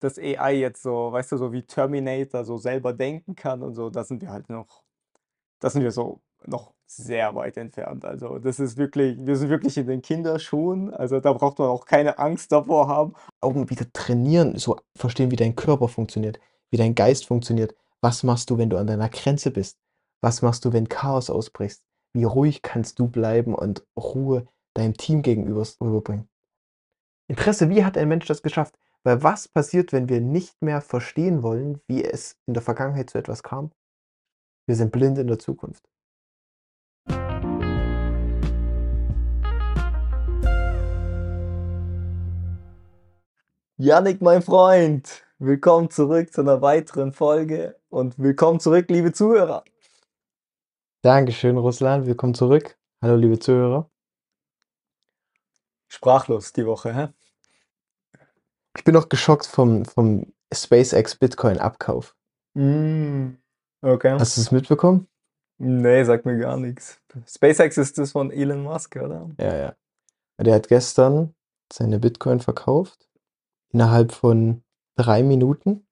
dass AI jetzt so, weißt du, so wie Terminator so selber denken kann und so, da sind wir halt noch da sind wir so noch sehr weit entfernt. Also, das ist wirklich wir sind wirklich in den Kinderschuhen. Also, da braucht man auch keine Angst davor haben. Augen wieder trainieren, so verstehen, wie dein Körper funktioniert, wie dein Geist funktioniert. Was machst du, wenn du an deiner Grenze bist? Was machst du, wenn Chaos ausbricht? Wie ruhig kannst du bleiben und Ruhe deinem Team gegenüber rüberbringen? Interesse, wie hat ein Mensch das geschafft? Weil was passiert, wenn wir nicht mehr verstehen wollen, wie es in der Vergangenheit zu etwas kam? Wir sind blind in der Zukunft. Yannick, mein Freund, willkommen zurück zu einer weiteren Folge und willkommen zurück, liebe Zuhörer. Dankeschön, Russland. Willkommen zurück. Hallo, liebe Zuhörer. Sprachlos die Woche, hä? Ich bin noch geschockt vom, vom SpaceX Bitcoin Abkauf. Mm, okay. Hast du es mitbekommen? Nee, sagt mir gar nichts. SpaceX ist das von Elon Musk, oder? Ja, ja. Der hat gestern seine Bitcoin verkauft. Innerhalb von drei Minuten.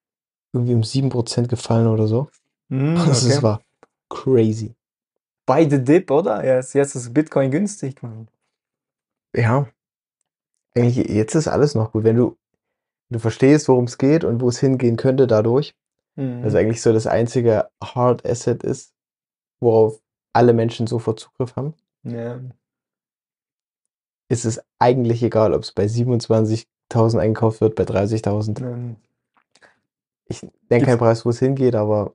Irgendwie um 7% gefallen oder so. Mm, okay. war crazy. Beide Dip, oder? Ja, jetzt jetzt ist Bitcoin günstig, Mann. Ja. Eigentlich, jetzt ist alles noch gut. Wenn du, du verstehst, worum es geht und wo es hingehen könnte dadurch, Mhm. das eigentlich so das einzige Hard Asset ist, worauf alle Menschen sofort Zugriff haben, Ja. ist es eigentlich egal, ob es bei 27.000 eingekauft wird, bei 30.000. Ähm, Ich denke keinen Preis, wo es hingeht, aber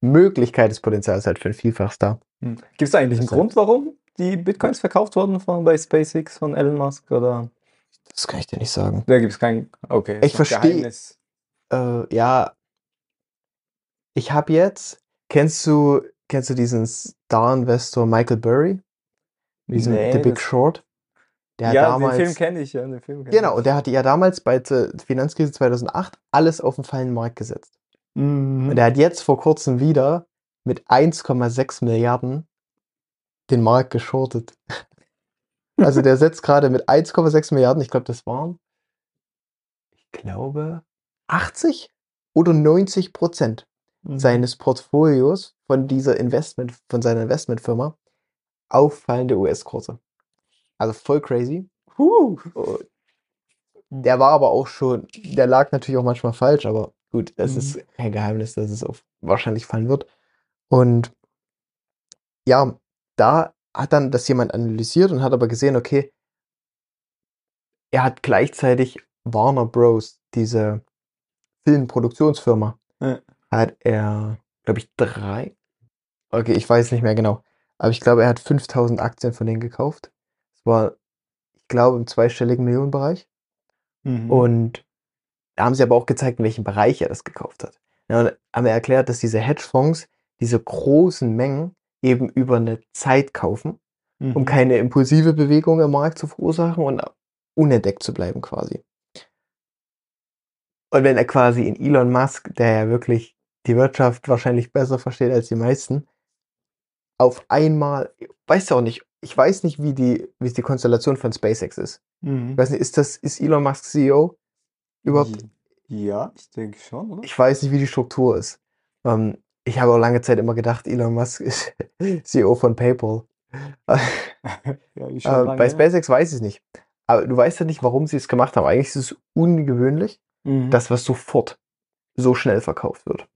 Möglichkeit, das Potenzial ist halt für ein Vielfaches da. Gibt es eigentlich einen heißt- Grund, warum die Bitcoins verkauft wurden von, bei SpaceX von Elon Musk? Oder Das kann ich dir nicht sagen. da gibt es keinen. Okay. Ich ist noch versteh- Geheimnis. Äh, ja, ich habe jetzt, kennst du, kennst du diesen Star-Investor Michael Burry? Diesen Nee, The Big Short? Der Ja, damals, den Film kenne ich, ja. Den Film kenn genau, und der hatte ja damals bei der Finanzkrise 2008 alles auf den fallenden Markt gesetzt. Mhm. Und er hat jetzt vor kurzem wieder mit 1,6 Milliarden den Markt geschortet. Also der setzt gerade mit 1,6 Milliarden, ich glaube, das waren, ich glaube, 80 oder 90 Prozent Mhm. seines Portfolios von dieser Investment, von seiner Investmentfirma auf fallende US-Kurse. Also voll crazy. Huh. Und Der war aber auch schon, der lag natürlich auch manchmal falsch, aber gut, es Mhm. ist kein Geheimnis, dass es auf wahrscheinlich fallen wird. Und ja, da hat dann das jemand analysiert und hat aber gesehen, okay, er hat gleichzeitig Warner Bros., diese Filmproduktionsfirma, Ja. hat er, glaube ich, drei. Okay, ich weiß nicht mehr genau. Aber ich glaube, er hat 5000 Aktien von denen gekauft. Es war, ich glaube, im zweistelligen Millionenbereich. Mhm. Und da haben sie aber auch gezeigt, in welchem Bereich er das gekauft hat. Ja, und haben wir erklärt, dass diese Hedgefonds diese großen Mengen eben über eine Zeit kaufen, um Mhm. keine impulsive Bewegung im Markt zu verursachen und unentdeckt zu bleiben quasi. Und wenn er quasi in Elon Musk, der ja wirklich die Wirtschaft wahrscheinlich besser versteht als die meisten, auf einmal, weiß ja auch nicht, ich weiß nicht, wie die, wie die Konstellation von SpaceX ist. Ich Mhm. weiß nicht, ist das, ist Elon Musk CEO? Überhaupt? Ja, ich denke schon, oder? Ich weiß nicht, wie die Struktur ist. Ähm, ich habe auch lange Zeit immer gedacht, Elon Musk ist CEO von PayPal. ja, Äh, bei. SpaceX weiß ich es nicht. Aber du weißt ja nicht, warum sie es gemacht haben. Eigentlich ist es ungewöhnlich, Mhm. dass was sofort so schnell verkauft wird.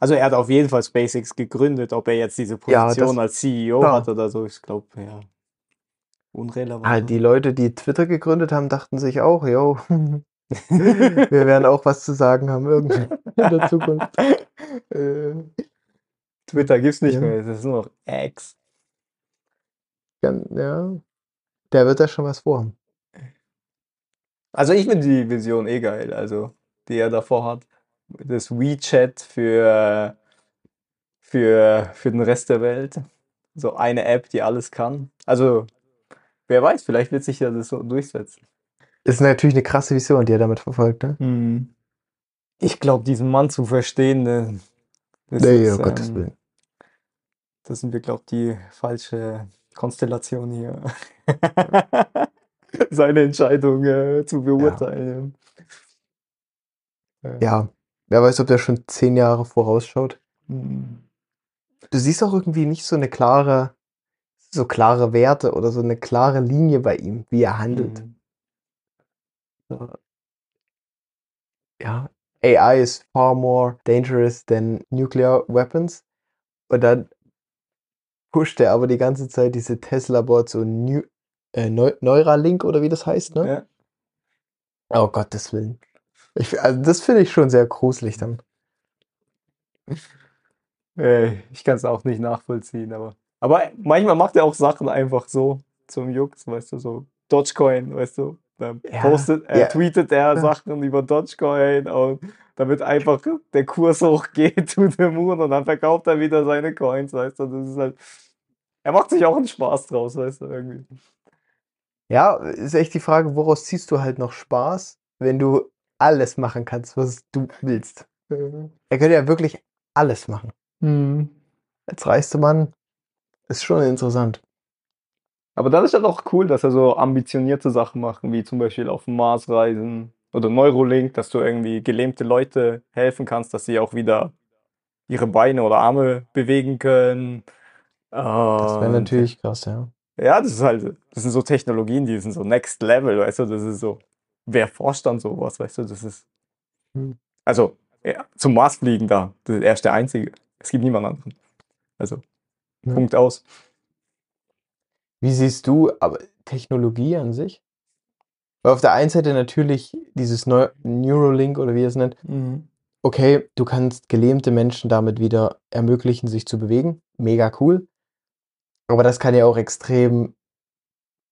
Also er hat auf jeden Fall SpaceX gegründet, ob er jetzt diese Ja, Position das- als CEO klar. hat oder so, ich glaube, ja. Unrelevant. Ah, die Leute, die Twitter gegründet haben, dachten sich auch, yo, wir werden auch was zu sagen haben irgendwie in der Zukunft. Äh, Twitter gibt's nicht Ja. mehr, es ist nur noch X. Ja, der wird da schon was vorhaben. Also ich finde die Vision eh geil, also die er davor hat. Das WeChat für, für, für den Rest der Welt. So eine App, die alles kann. Also, wer weiß, vielleicht wird sich das so durchsetzen. Ist natürlich eine krasse Vision, die er damit verfolgt, ne? Ich glaube, diesen Mann zu verstehen, ne, das, Nee, ist, um Gottes ähm, Willen. das sind wir, glaube ich, die falsche Konstellation hier. Seine Entscheidung äh, zu beurteilen. Äh, Ja, wer weiß, ob der schon zehn Jahre vorausschaut. hm. Du siehst auch irgendwie nicht so eine klare, so klare Werte oder so eine klare Linie bei ihm, wie er handelt. Hm. Ja, AI is far more dangerous than nuclear weapons. Und dann pusht er aber die ganze Zeit diese Tesla-Bots, so New, äh, Neu Neuralink oder wie das heißt, ne? Ja. Oh Gottes Willen. Ich, also das finde ich schon sehr gruselig dann. Äh, Ich kann es auch nicht nachvollziehen, aber. Aber manchmal macht er auch Sachen einfach so zum Jux, weißt du, so Dogecoin, weißt du. Dann Ja, postet, äh, ja. tweetet er. Sachen über Dogecoin und damit einfach der Kurs hochgeht to the moon und dann verkauft er wieder seine Coins, weißt du. Das ist halt. Er macht sich auch einen Spaß draus, weißt du, irgendwie. Ja, ist echt die Frage, woraus ziehst du halt noch Spaß, wenn du alles machen kannst, was du willst. Er könnte ja wirklich alles machen. Hm. Als reichster Mann ist schon interessant. Aber dann ist halt auch cool, dass er so ambitionierte Sachen macht, wie zum Beispiel auf den Mars reisen oder Neurolink, dass du irgendwie gelähmte Leute helfen kannst, dass sie auch wieder ihre Beine oder Arme bewegen können. Das wäre natürlich krass, ja. ja, das ist halt, das sind so Technologien, die sind so next level, weißt du, das ist so, wer forscht an sowas, weißt du, das ist, Hm. also ja, zum Mars fliegen da, das ist er ist der Einzige. Es gibt niemand anderen. Also, Ja. Punkt aus. Wie siehst du aber Technologie an sich? Weil auf der einen Seite natürlich dieses Neu Neuralink oder wie er es nennt, okay, du kannst gelähmte Menschen damit wieder ermöglichen, sich zu bewegen. Mega cool. Aber das kann ja auch extrem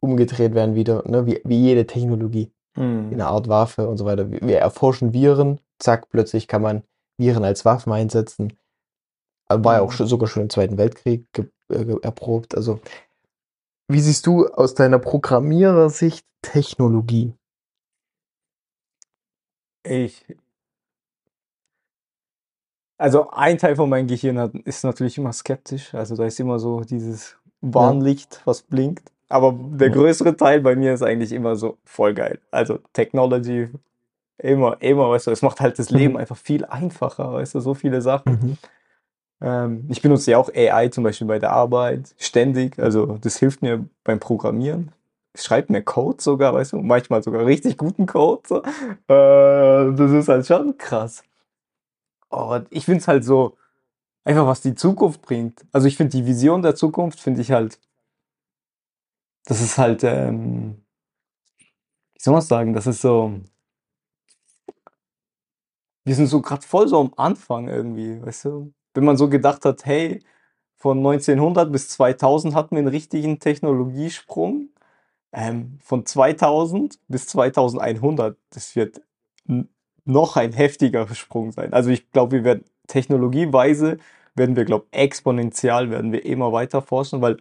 umgedreht werden wieder, ne? wie, wie jede Technologie. Mhm. in einer Art Waffe und so weiter. Wir erforschen Viren, zack, plötzlich kann man Viren als Waffen einsetzen. War ja auch Mhm. schon, sogar schon im Zweiten Weltkrieg ge äh, erprobt. Also, wie siehst du aus deiner Programmierersicht Technologie? Ich. Also ein Teil von meinem Gehirn hat, ist natürlich immer skeptisch. Also da ist immer so dieses Warnlicht, was blinkt. Aber der größere Teil bei mir ist eigentlich immer so voll geil. Also Technology, immer, immer, weißt du, es macht halt das Leben Mhm. einfach viel einfacher, weißt du, so viele Sachen. Ähm, ich benutze ja auch AI zum Beispiel bei der Arbeit ständig. Also das hilft mir beim Programmieren. Schreibt mir Code sogar, weißt du, manchmal sogar richtig guten Code. So. Äh, das ist halt schon krass. Oh, ich finde es halt so, einfach was die Zukunft bringt. Also ich finde die Vision der Zukunft, finde ich halt, das ist halt, ähm, wie soll man sagen, das ist so, wir sind so gerade voll so am Anfang irgendwie, weißt du? Wenn man so gedacht hat, hey, von 1900 bis 2000 hatten wir einen richtigen Technologiesprung. Ähm, von 2000 bis 2100, das wird noch ein heftiger Sprung sein. Also ich glaube, wir werden technologieweise, werden wir, glaube exponentiell werden wir immer weiter forschen, weil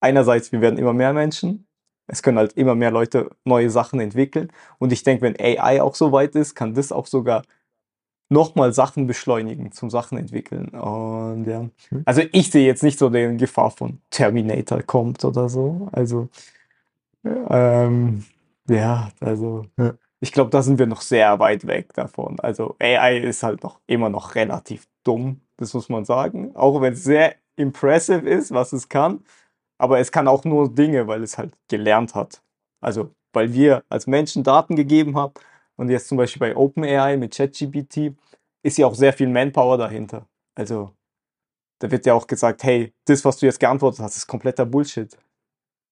einerseits, wir werden immer mehr Menschen, es können halt immer mehr Leute neue Sachen entwickeln und ich denke, wenn AI auch so weit ist, kann das auch sogar nochmal Sachen beschleunigen, zum Sachen entwickeln. Und ja, Mhm. also ich sehe jetzt nicht so den Gefahr von Terminator kommt oder so. Also ähm, ja, also Ja. ich glaube, da sind wir noch sehr weit weg davon. Also AI ist halt noch immer noch relativ dumm, das muss man sagen. Auch wenn es sehr impressive ist, was es kann. Aber es kann auch nur Dinge, weil es halt gelernt hat. Also, weil wir als Menschen Daten gegeben haben und jetzt zum Beispiel bei OpenAI mit ChatGPT ist ja auch sehr viel Manpower dahinter. Also, da wird ja auch gesagt, hey, das, was du jetzt geantwortet hast, ist kompletter Bullshit.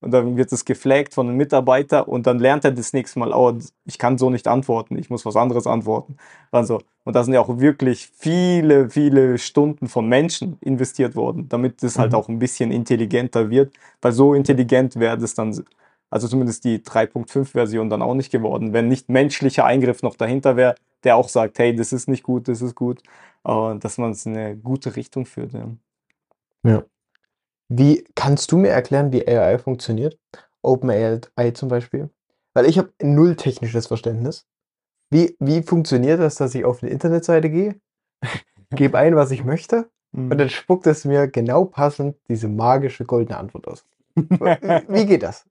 Und dann wird es geflaggt von einem Mitarbeiter und dann lernt er das nächste Mal, oh, ich kann so nicht antworten, ich muss was anderes antworten. Also, und da sind ja auch wirklich viele, viele Stunden von Menschen investiert worden, damit das halt Mhm. auch ein bisschen intelligenter wird, weil so intelligent wäre das dann, also zumindest die 3.5-Version dann auch nicht geworden, wenn nicht menschlicher Eingriff noch dahinter wäre, der auch sagt, hey, das ist nicht gut, das ist gut, und dass man es in eine gute Richtung führt. Ja. Ja. Wie kannst du mir erklären, wie AI funktioniert? OpenAI zum Beispiel. Weil ich habe null technisches Verständnis. Wie, wie funktioniert das, dass ich auf eine Internetseite gehe, gebe ein, was ich möchte, und dann spuckt es mir genau passend diese magische goldene Antwort aus. Wie geht das?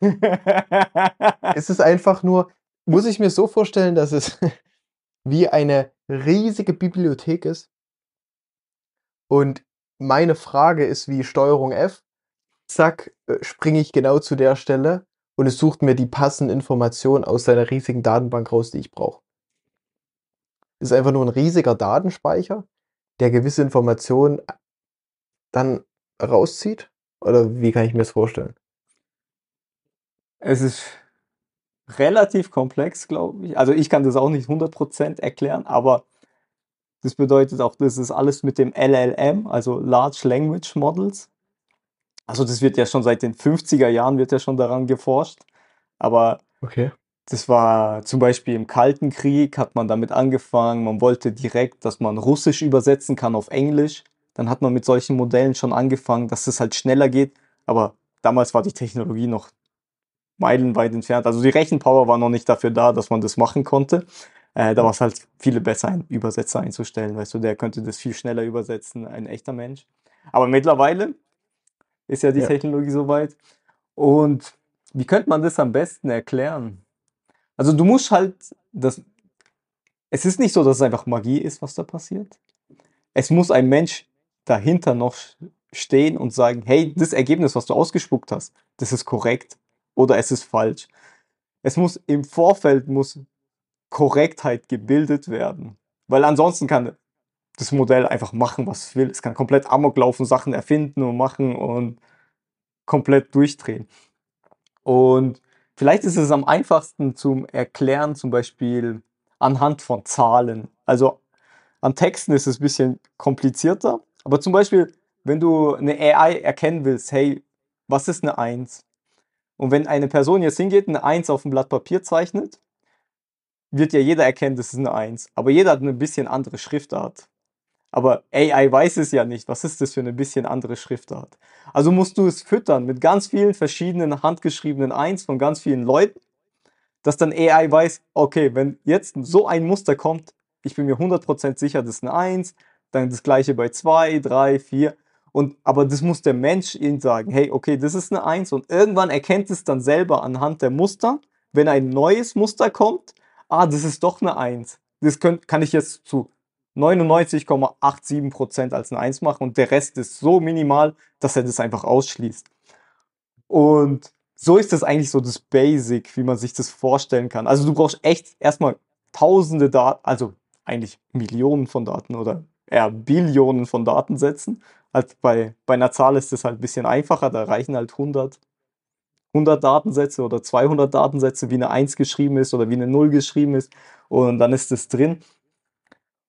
Ist es einfach nur, muss ich mir so vorstellen, dass es wie eine riesige Bibliothek ist. Und meine Frage ist wie Steuerung F. Zack, äh, springe ich genau zu der Stelle und es sucht mir die passenden Informationen aus seiner riesigen Datenbank raus, die ich brauche. Ist einfach nur ein riesiger Datenspeicher, der gewisse Informationen dann rauszieht? Oder wie kann ich mir das vorstellen? Es ist relativ komplex, glaube ich. Also ich kann das auch nicht 100% erklären, aber das bedeutet auch, das ist alles mit dem LLM, also Large Language Models. Also das wird ja schon seit den 50er Jahren wird ja schon daran geforscht. Aber Okay. das war zum Beispiel im Kalten Krieg hat man damit angefangen. Man wollte direkt, dass man Russisch übersetzen kann auf Englisch. Dann hat man mit solchen Modellen schon angefangen, dass es halt schneller geht. Aber damals war die Technologie noch meilenweit entfernt. Also die Rechenpower war noch nicht dafür da, dass man das machen konnte. Äh, da war es halt viel besser, einen Übersetzer einzustellen. Weißt du, der könnte das viel schneller übersetzen, ein echter Mensch. Aber mittlerweile ist ja die Ja. Technologie soweit. Und wie könnte man das am besten erklären? Also du musst halt das. Es ist nicht so, dass es einfach Magie ist, was da passiert. Es muss ein Mensch dahinter noch stehen und sagen, hey, das Ergebnis, was du ausgespuckt hast, das ist korrekt oder es ist falsch. Es muss im Vorfeld muss Korrektheit gebildet werden, weil ansonsten kann das Modell einfach machen, was es will. Es kann komplett Amok laufen, Sachen erfinden und machen und komplett durchdrehen. Und vielleicht ist es am einfachsten zum Erklären, zum Beispiel anhand von Zahlen. Also an Texten ist es ein bisschen komplizierter, aber zum Beispiel, wenn du eine AI erkennen willst, hey, was ist eine 1? Und wenn eine Person jetzt hingeht, eine 1 auf ein Blatt Papier zeichnet, wird ja jeder erkennen, das ist eine 1. Aber jeder hat eine bisschen andere Schriftart. Aber AI weiß es ja nicht. Was ist das für eine bisschen andere Schriftart? Also musst du es füttern mit ganz vielen verschiedenen handgeschriebenen Eins von ganz vielen Leuten, dass dann AI weiß, okay, wenn jetzt so ein Muster kommt, ich bin mir 100% sicher, das ist eine 1, dann das gleiche bei 2, 3, 4. Und, aber das muss der Mensch ihnen sagen, hey, okay, das ist eine 1 und irgendwann erkennt es dann selber anhand der Muster, wenn ein neues Muster kommt, ah, das ist doch eine 1. Das könnt, kann ich jetzt zu 99,87% als eine 1 machen und der Rest ist so minimal, dass er das einfach ausschließt. Und so ist das eigentlich so das Basic, wie man sich das vorstellen kann. Also du brauchst echt erstmal tausende Daten, also eigentlich Millionen von Daten oder eher Billionen von Datensätzen. Halt bei, bei einer Zahl ist das halt ein bisschen einfacher, da reichen halt 100, 100 Datensätze oder 200 Datensätze, wie eine 1 geschrieben ist oder wie eine 0 geschrieben ist und dann ist das drin.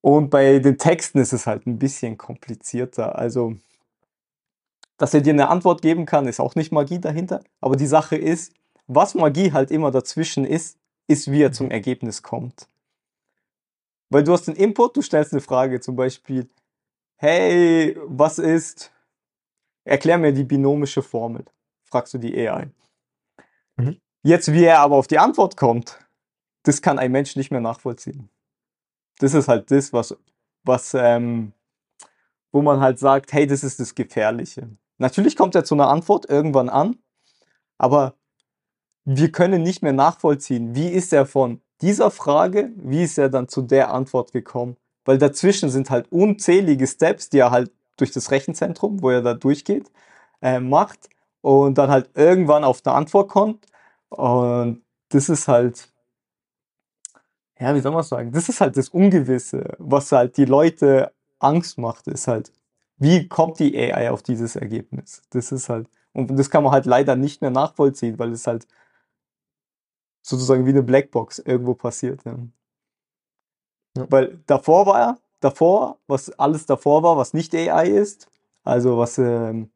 Und bei den Texten ist es halt ein bisschen komplizierter. Also, dass er dir eine Antwort geben kann, ist auch nicht Magie dahinter. Aber die Sache ist, was Magie halt immer dazwischen ist, ist, wie er zum Ergebnis kommt. Weil du hast den Input, du stellst eine Frage, zum Beispiel, hey, was ist, erklär mir die binomische Formel, fragst du die AI. Mhm. Jetzt, wie er aber auf die Antwort kommt, das kann ein Mensch nicht mehr nachvollziehen. Das ist halt das, was, was ähm, wo man halt sagt, hey, das ist das Gefährliche. Natürlich kommt er zu einer Antwort irgendwann an, aber wir können nicht mehr nachvollziehen, wie ist er von dieser Frage, wie ist er dann zu der Antwort gekommen? Weil dazwischen sind halt unzählige Steps, die er halt durch das Rechenzentrum, wo er da durchgeht, äh, macht und dann halt irgendwann auf eine Antwort kommt. Und das ist halt, ja, wie soll man sagen, das ist halt das Ungewisse, was halt die Leute Angst macht, ist halt, wie kommt die AI auf dieses Ergebnis? Das ist halt, und das kann man halt leider nicht mehr nachvollziehen, weil es halt sozusagen wie eine Blackbox irgendwo passiert. Ja. Ja. Weil davor war er, davor, was alles davor war, was nicht AI ist, also was ähm,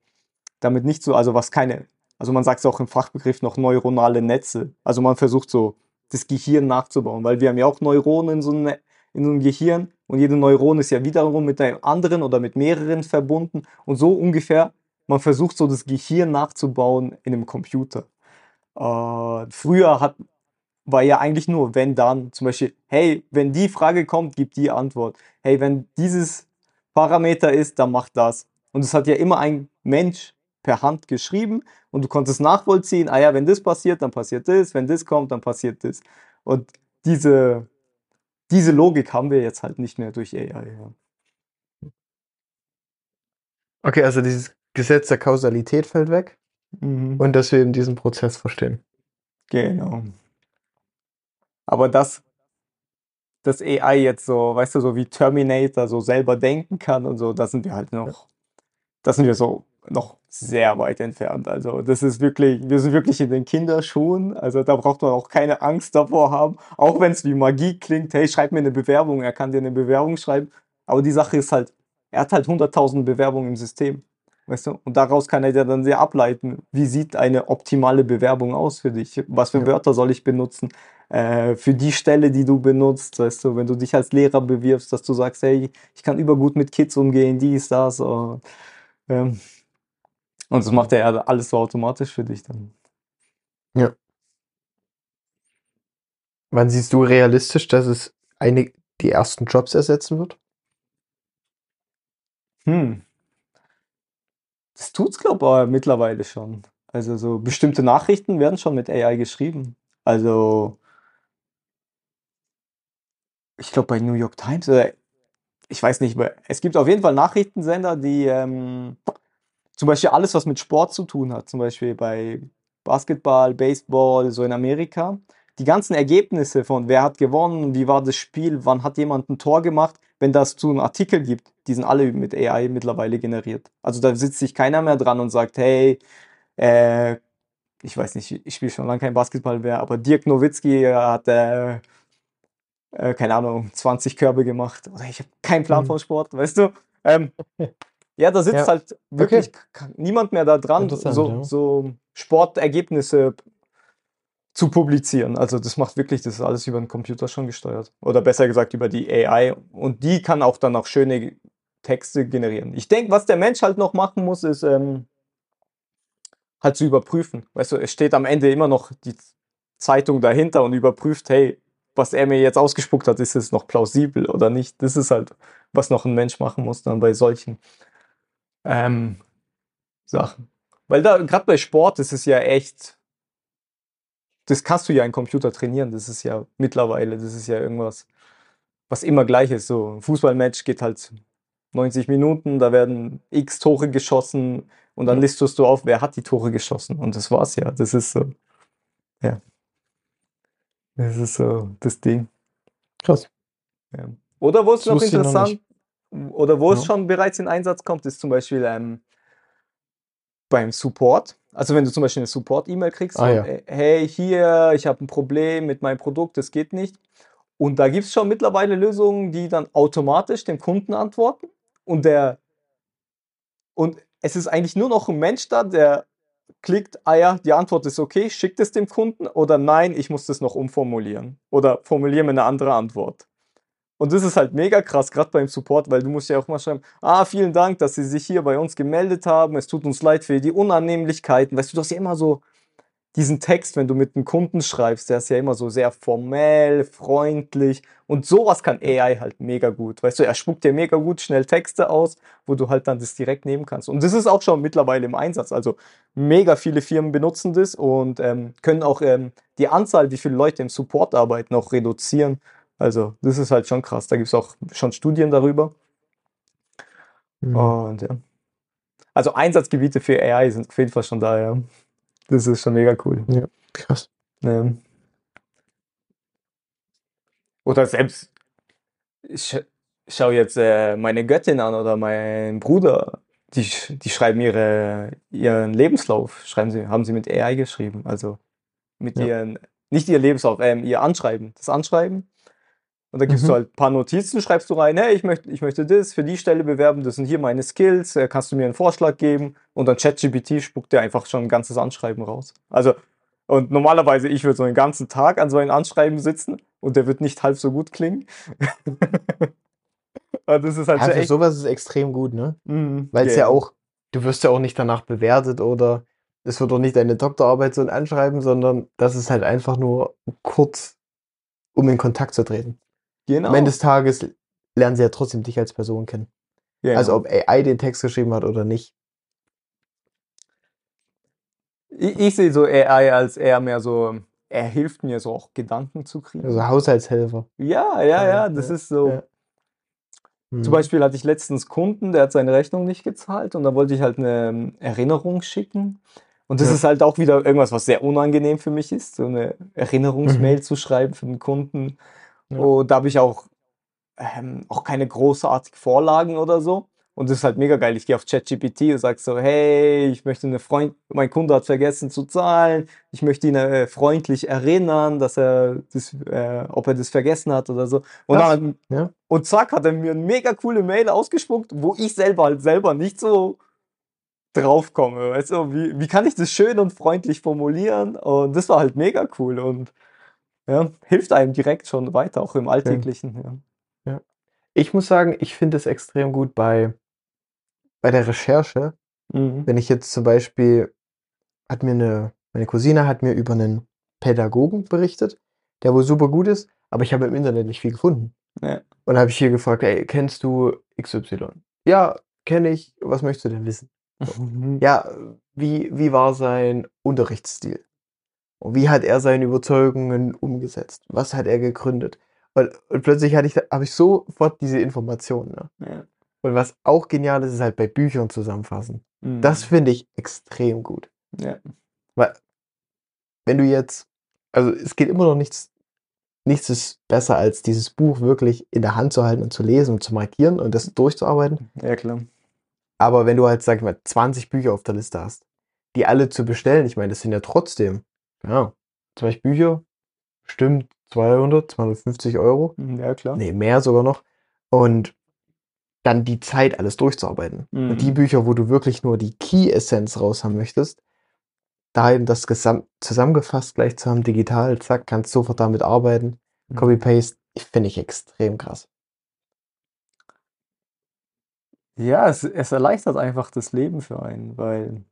damit nicht so, also was keine, also man sagt es auch im Fachbegriff noch neuronale Netze. Also man versucht so das Gehirn nachzubauen, weil wir haben ja auch Neuronen in so, eine, in so einem Gehirn und jede Neuron ist ja wiederum mit einem anderen oder mit mehreren verbunden und so ungefähr, man versucht so das Gehirn nachzubauen in einem Computer. Äh, früher hat, war ja eigentlich nur, wenn dann, zum Beispiel, hey, wenn die Frage kommt, gib die Antwort. Hey, wenn dieses Parameter ist, dann mach das. Und es hat ja immer ein Mensch per Hand geschrieben und du konntest nachvollziehen, ah ja, wenn das passiert, dann passiert das, wenn das kommt, dann passiert das. Und diese, diese Logik haben wir jetzt halt nicht mehr durch AI. Ja. Okay, also dieses Gesetz der Kausalität fällt weg Mhm. und dass wir eben diesen Prozess verstehen. Genau. Aber das, dass AI jetzt so, weißt du, so wie Terminator so selber denken kann und so, da sind wir halt noch, da sind wir so noch sehr weit entfernt. Also das ist wirklich, wir sind wirklich in den Kinderschuhen. Also da braucht man auch keine Angst davor haben, auch wenn es wie Magie klingt. Hey, schreib mir eine Bewerbung, er kann dir eine Bewerbung schreiben. Aber die Sache ist halt, er hat halt 100.000 Bewerbungen im System. Weißt du? Und daraus kann er dir dann sehr ableiten, wie sieht eine optimale Bewerbung aus für dich? Was für Ja. Wörter soll ich benutzen? Äh, für die Stelle, die du benutzt, weißt du, wenn du dich als Lehrer bewirbst, dass du sagst, hey, ich kann übergut mit Kids umgehen, dies, das. Und, ähm, und das macht er ja alles so automatisch für dich dann. Wann siehst du realistisch, dass es eine, die ersten Jobs ersetzen wird? Hm. Das tut's, glaube ich, mittlerweile schon. Also so bestimmte Nachrichten werden schon mit AI geschrieben. Also ich glaube bei New York Times, oder ich weiß nicht, aber es gibt auf jeden Fall Nachrichtensender, die ähm, zum Beispiel alles, was mit Sport zu tun hat, zum Beispiel bei Basketball, Baseball, so in Amerika, die ganzen Ergebnisse von wer hat gewonnen, wie war das Spiel, wann hat jemand ein Tor gemacht, wenn das zu einem Artikel gibt, die sind alle mit AI mittlerweile generiert. Also da sitzt sich keiner mehr dran und sagt, hey, äh, ich weiß nicht, ich spiele schon lange kein Basketball mehr, aber Dirk Nowitzki hat, äh, äh, keine Ahnung, 20 Körbe gemacht. Oder ich habe keinen Plan Mhm. vom Sport, weißt du? Ähm, ja, da sitzt Ja. halt wirklich k- niemand mehr da dran, so, ja. so Sportergebnisse zu publizieren. Also das macht wirklich, das ist alles über den Computer schon gesteuert. Oder besser gesagt über die AI. Und die kann auch dann auch schöne Texte generieren. Ich denke, was der Mensch halt noch machen muss, ist ähm, halt zu überprüfen. Weißt du, es steht am Ende immer noch die Zeitung dahinter und überprüft, hey, was er mir jetzt ausgespuckt hat, ist es noch plausibel oder nicht? Das ist halt, was noch ein Mensch machen muss dann bei solchen ähm, Sachen. Weil da, gerade bei Sport, ist es ja echt, das kannst du ja in Computer trainieren. Das ist ja mittlerweile, das ist ja irgendwas, was immer gleich ist. So ein Fußballmatch geht halt 90 Minuten, da werden x Tore geschossen und dann listest du auf, wer hat die Tore geschossen. Und das war's ja. Das ist so, ja. Das ist so das Ding. Krass. Ja. Oder wo es noch ich noch interessant, oder wo es Ja. schon bereits in Einsatz kommt, ist zum Beispiel ähm, beim Support. Also wenn du zum Beispiel eine Support-E-Mail kriegst, Ah, ja. äh, hey, hier, ich habe ein Problem mit meinem Produkt, das geht nicht. Und da gibt es schon mittlerweile Lösungen, die dann automatisch dem Kunden antworten. Und der und es ist eigentlich nur noch ein Mensch da, der klickt, ah ja, die Antwort ist okay, schickt es dem Kunden oder nein, ich muss das noch umformulieren. Oder formuliere mir eine andere Antwort. Und das ist halt mega krass, gerade beim Support, weil du musst ja auch mal schreiben, ah, vielen Dank, dass Sie sich hier bei uns gemeldet haben. Es tut uns leid für die Unannehmlichkeiten. Weißt du, du hast ja immer so diesen Text, wenn du mit einem Kunden schreibst, der ist ja immer so sehr formell, freundlich. Und sowas kann AI halt mega gut. Weißt du, er spuckt dir mega gut schnell Texte aus, wo du halt dann das direkt nehmen kannst. Und das ist auch schon mittlerweile im Einsatz. Also mega viele Firmen benutzen das und ähm, können auch ähm, die Anzahl, wie viele Leute im Support arbeiten, auch reduzieren. Also das ist halt schon krass. Da gibt es auch schon Studien darüber. Mhm. Und ja. Also Einsatzgebiete für AI sind auf jeden Fall schon da, ja. Das ist schon mega cool. Krass. Ähm, oder selbst, ich sch- schau jetzt äh, meine Göttin an oder meinen Bruder, die, die schreiben ihre, ihren Lebenslauf, schreiben sie, haben sie mit AI geschrieben. Also mit Ja. ihren, nicht ihr Lebenslauf, ähm, ihr Anschreiben, das Anschreiben. Und da gibst Mhm. du halt ein paar Notizen, schreibst du rein, hey, ich möchte, ich möchte das für die Stelle bewerben, das sind hier meine Skills, äh, kannst du mir einen Vorschlag geben? Und dann ChatGPT spuckt dir einfach schon ein ganzes Anschreiben raus. Also, und normalerweise, ich würde so einen ganzen Tag an so einem Anschreiben sitzen und der wird nicht halb so gut klingen. Aber das ist halt Ja, so für echt. sowas ist extrem gut, ne? Mhm, Weil es ja genau. auch, du wirst ja auch nicht danach bewertet oder es wird auch nicht deine Doktorarbeit so ein Anschreiben, sondern das ist halt einfach nur kurz, um in Kontakt zu treten. Genau. Am Ende des Tages lernen sie ja trotzdem dich als Person kennen. Genau. Also ob AI den Text geschrieben hat oder nicht. Ich, ich sehe so AI als eher mehr so er hilft mir so auch Gedanken zu kriegen. Also Haushaltshelfer. Ja, ja, ja, das ist so. ja. Zum Mhm. Beispiel hatte ich letztens Kunden, der hat seine Rechnung nicht gezahlt und da wollte ich halt eine Erinnerung schicken. Und das Ja. ist halt auch wieder irgendwas, was sehr unangenehm für mich ist, so eine Erinnerungsmail Mhm. zu schreiben für den Kunden. Ja. Und da habe ich auch, ähm, auch keine großartigen Vorlagen oder so. Und das ist halt mega geil. Ich gehe auf ChatGPT und sage so, hey, ich möchte eine Freund, mein Kunde hat vergessen zu zahlen. Ich möchte ihn äh, freundlich erinnern, dass er das, äh, ob er das vergessen hat oder so. Und Krass. dann Ja. und zack, hat er mir eine mega coole Mail ausgespuckt, wo ich selber halt selber nicht so draufkomme. Weißt du, wie, wie kann ich das schön und freundlich formulieren? Und das war halt mega cool und ja, hilft einem direkt schon weiter, auch im Alltäglichen. Ja. Ich muss sagen, ich finde es extrem gut bei, bei der Recherche, Mhm. wenn ich jetzt zum Beispiel, hat mir eine, meine Cousine hat mir über einen Pädagogen berichtet, der wohl super gut ist, aber ich habe im Internet nicht viel gefunden. Ja. Und habe ich hier gefragt, ey, kennst du XY? Ja, kenne ich. Was möchtest du denn wissen? Ja, wie, wie war sein Unterrichtsstil? Und wie hat er seine Überzeugungen umgesetzt? Was hat er gegründet? Und, und plötzlich hatte ich, habe ich sofort diese Informationen. Ne? Ja. Und was auch genial ist, ist halt bei Büchern zusammenfassen. Mhm. Das finde ich extrem gut. ja. Weil, wenn du jetzt, also es geht immer noch nichts, nichts ist besser als dieses Buch wirklich in der Hand zu halten und zu lesen und zu markieren und das durchzuarbeiten. ja, klar. Aber wenn du halt, sag ich mal, 20 Bücher auf der Liste hast, die alle zu bestellen, ich meine, das sind ja trotzdem, ja, 20 Bücher, stimmt, 200, 250 Euro. Mhm, Ja, klar. Nee, mehr sogar noch. Und dann die Zeit, alles durchzuarbeiten. Mhm. Und die Bücher, wo du wirklich nur die Key-Essenz raus haben möchtest, da eben das Gesam zusammengefasst gleich zu haben, digital, zack, kannst sofort damit arbeiten. Mhm. Copy-Paste, ich finde ich extrem krass. Ja, es, es erleichtert einfach das Leben für einen, weil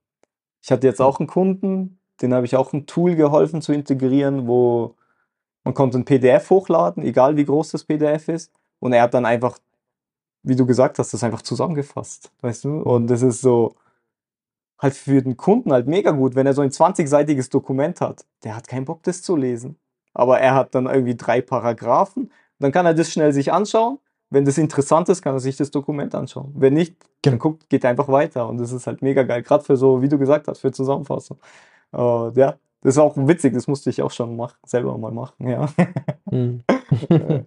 ich hatte jetzt auch einen Kunden, den habe ich auch ein Tool geholfen zu integrieren, wo man konnte ein PDF hochladen, egal wie groß das PDF ist, und er hat dann einfach, wie du gesagt hast, das einfach zusammengefasst, weißt du? Und das ist so halt für den Kunden halt mega gut, wenn er so ein 20-seitiges Dokument hat. Der hat keinen Bock, das zu lesen. Aber er hat dann irgendwie drei Paragraphen, dann kann er das schnell sich anschauen. Wenn das interessant ist, kann er sich das Dokument anschauen. Wenn nicht, dann Genau. guckt, geht er einfach weiter. Und das ist halt mega geil. Gerade für so, wie du gesagt hast, für Zusammenfassung. Äh, ja, das ist auch witzig. Das musste ich auch schon machen, selber mal machen. Ja, Hm. ja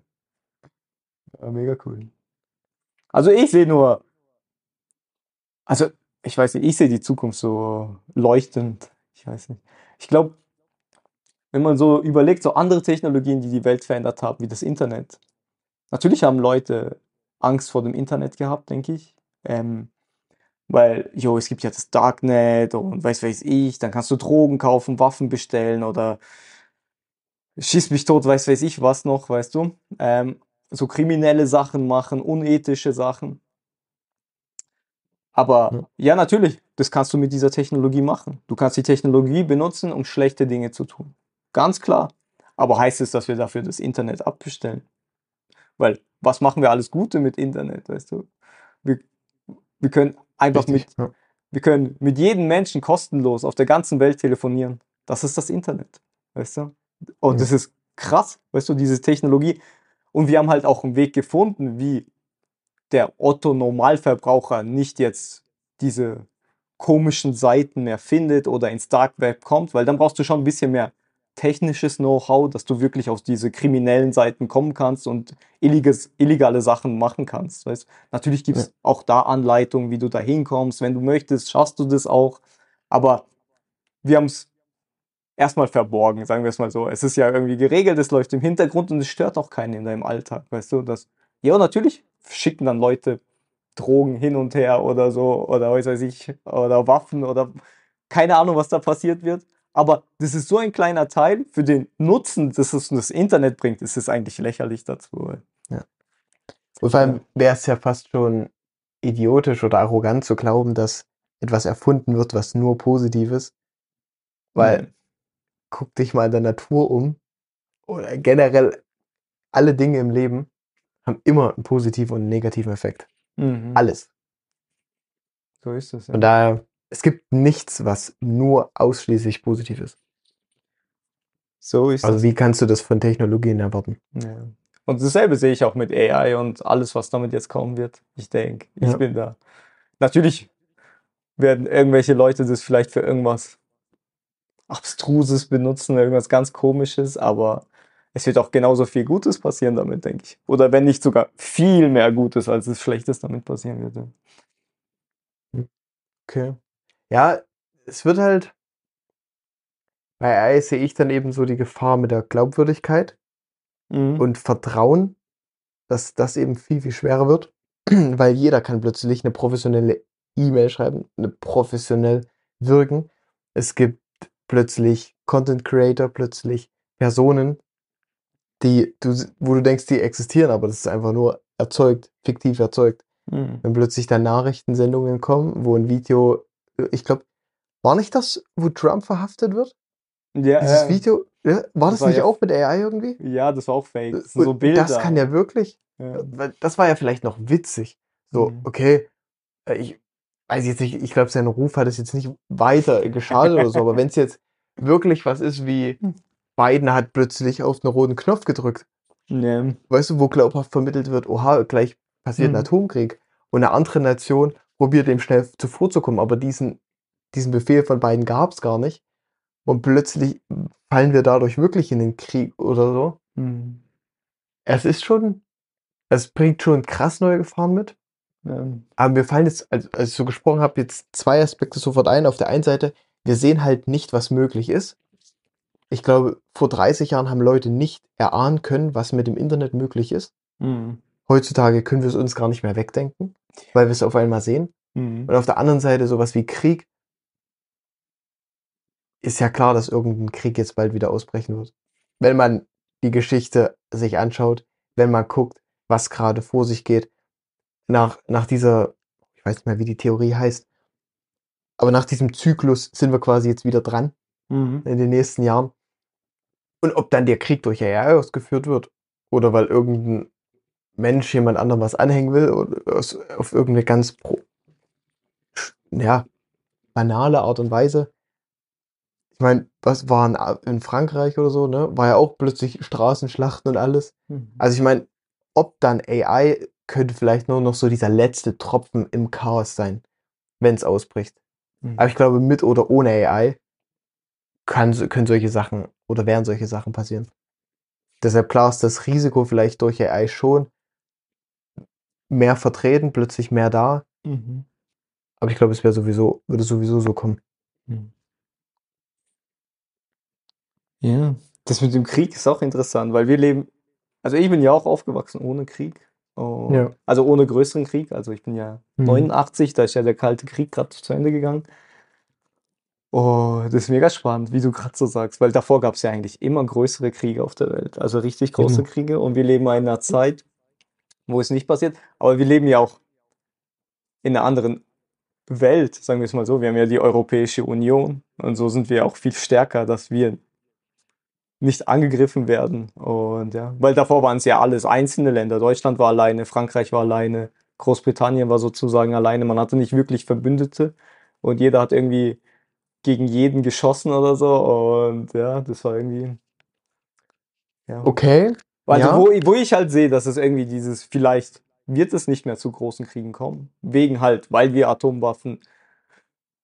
mega cool. Also ich sehe nur, also ich weiß nicht, ich sehe die Zukunft so leuchtend. Ich weiß nicht. Ich glaube, wenn man so überlegt, so andere Technologien, die die Welt verändert haben, wie das Internet. Natürlich haben Leute Angst vor dem Internet gehabt, denke ich. Ähm, weil, jo, es gibt ja das Darknet und weiß weiß ich, dann kannst du Drogen kaufen, Waffen bestellen oder schieß mich tot, weiß weiß ich was noch, weißt du. Ähm, so kriminelle Sachen machen, unethische Sachen. Aber Ja. ja, natürlich, das kannst du mit dieser Technologie machen. Du kannst die Technologie benutzen, um schlechte Dinge zu tun. Ganz klar. Aber heißt es, dass wir dafür das Internet abbestellen? Weil, was machen wir alles Gute mit Internet, weißt du? Wir, wir können einfach Richtig, mit, ja. wir können mit jedem Menschen kostenlos auf der ganzen Welt telefonieren. Das ist das Internet, weißt du? Und Ja. das ist krass, weißt du, diese Technologie. Und wir haben halt auch einen Weg gefunden, wie der Otto-Normalverbraucher nicht jetzt diese komischen Seiten mehr findet oder ins Dark Web kommt, weil dann brauchst du schon ein bisschen mehr technisches Know-how, dass du wirklich auf diese kriminellen Seiten kommen kannst und illiges, illegale Sachen machen kannst. Weißt? Natürlich gibt es Ja. auch da Anleitungen, wie du da hinkommst. Wenn du möchtest, schaffst du das auch. Aber wir haben es erstmal verborgen, sagen wir es mal so. Es ist ja irgendwie geregelt, es läuft im Hintergrund und es stört auch keinen in deinem Alltag, weißt du? Das, ja, natürlich schicken dann Leute Drogen hin und her oder so, oder was weiß ich, oder Waffen oder keine Ahnung, was da passiert wird. Aber das ist so ein kleiner Teil für den Nutzen, das es das Internet bringt, ist es eigentlich lächerlich dazu. Und vor allem wäre es ja fast schon idiotisch oder arrogant zu glauben, dass etwas erfunden wird, was nur positiv ist. Weil, Mhm. guck dich mal in der Natur um. Oder generell alle Dinge im Leben haben immer einen positiven und einen negativen Effekt. Mhm. Alles. So ist es. Ja. Von daher, es gibt nichts, was nur ausschließlich positiv ist. So ist Also das. wie kannst du das von Technologien erwarten? Ja. Und dasselbe sehe ich auch mit AI und alles, was damit jetzt kommen wird. Ich denke, ich Ja. bin da. Natürlich werden irgendwelche Leute das vielleicht für irgendwas Abstruses benutzen, irgendwas ganz Komisches, aber es wird auch genauso viel Gutes passieren damit, denke ich. Oder wenn nicht sogar viel mehr Gutes, als es Schlechtes damit passieren würde. Okay. Ja, es wird halt, bei AI sehe ich dann eben so die Gefahr mit der Glaubwürdigkeit Mhm. und Vertrauen, dass das eben viel, viel schwerer wird, weil jeder kann plötzlich eine professionelle E-Mail schreiben, eine professionell wirken. Es gibt plötzlich Content Creator, plötzlich Personen, die du, wo du denkst, die existieren, aber das ist einfach nur erzeugt, fiktiv erzeugt. Mhm. Wenn plötzlich dann Nachrichtensendungen kommen, wo ein Video, ich glaube, war nicht das, wo Trump verhaftet wird? Ja, Dieses Video, ja, war das das war nicht ja- auch mit AI irgendwie? ja, das war auch fake. Das so Bilder. Das kann ja wirklich, Ja. das war ja vielleicht noch witzig. So, Mhm. okay, äh, ich weiß jetzt nicht, ich glaube, sein Ruf hat es jetzt nicht weiter geschadet oder so, aber wenn es jetzt wirklich was ist wie. Biden hat plötzlich auf den roten Knopf gedrückt, Ja. weißt du, wo glaubhaft vermittelt wird, oha, gleich passiert ein Mhm. Atomkrieg und eine andere Nation probiert dem schnell zuvorzukommen, aber diesen, diesen Befehl von beiden gab es gar nicht und plötzlich fallen wir dadurch wirklich in den Krieg oder so. Mhm. Es ist schon, es bringt schon krass neue Gefahren mit, Ja. aber mir fallen jetzt, als, als ich so gesprochen habe, jetzt zwei Aspekte sofort ein. Auf der einen Seite, wir sehen halt nicht, was möglich ist. Ich glaube, vor 30 Jahren haben Leute nicht erahnen können, was mit dem Internet möglich ist. Mhm. Heutzutage können wir es uns gar nicht mehr wegdenken, weil wir es auf einmal sehen. Mhm. Und auf der anderen Seite sowas wie Krieg. Ist ja klar, dass irgendein Krieg jetzt bald wieder ausbrechen wird. Wenn man die Geschichte sich anschaut, wenn man guckt, was gerade vor sich geht, nach, nach dieser, ich weiß nicht mehr, wie die Theorie heißt, aber nach diesem Zyklus sind wir quasi jetzt wieder dran Mhm. in den nächsten Jahren. Und ob dann der Krieg durch AI ausgeführt wird oder weil irgendein Mensch jemand anderem was anhängen will oder auf irgendeine ganz pro, ja, banale Art und Weise. Ich meine, was war in, in Frankreich oder so, ne? War ja auch plötzlich Straßenschlachten und alles. Mhm. Also ich meine, ob dann AI könnte vielleicht nur noch so dieser letzte Tropfen im Chaos sein, wenn es ausbricht. Mhm. Aber ich glaube, mit oder ohne AI kann, können solche Sachen oder werden solche Sachen passieren. Deshalb klar ist das Risiko vielleicht durch AI schon mehr vertreten, plötzlich mehr da. Mhm. Aber ich glaube, es wäre sowieso, würde sowieso so kommen. Mhm. Ja, das mit dem Krieg ist auch interessant, weil wir leben, also ich bin ja auch aufgewachsen ohne Krieg. Und, Ja. Also ohne größeren Krieg. Also ich bin ja Mhm. 89, da ist ja der Kalte Krieg gerade zu Ende gegangen. Oh, das ist mega spannend, wie du gerade so sagst, weil davor gab es ja eigentlich immer größere Kriege auf der Welt, also richtig große Genau. Kriege. Und wir leben in einer Zeit, wo es nicht passiert. Aber wir leben ja auch in einer anderen Welt, sagen wir es mal so. Wir haben ja die Europäische Union und so sind wir auch viel stärker, dass wir nicht angegriffen werden. Und ja, weil davor waren es ja alles einzelne Länder. Deutschland war alleine, Frankreich war alleine, Großbritannien war sozusagen alleine. Man hatte nicht wirklich Verbündete und jeder hat irgendwie gegen jeden geschossen oder so. Und ja, das war irgendwie. Ja. Okay. Also Ja. wo, wo ich halt sehe, dass es irgendwie dieses, vielleicht wird es nicht mehr zu großen Kriegen kommen. Wegen halt, weil wir Atomwaffen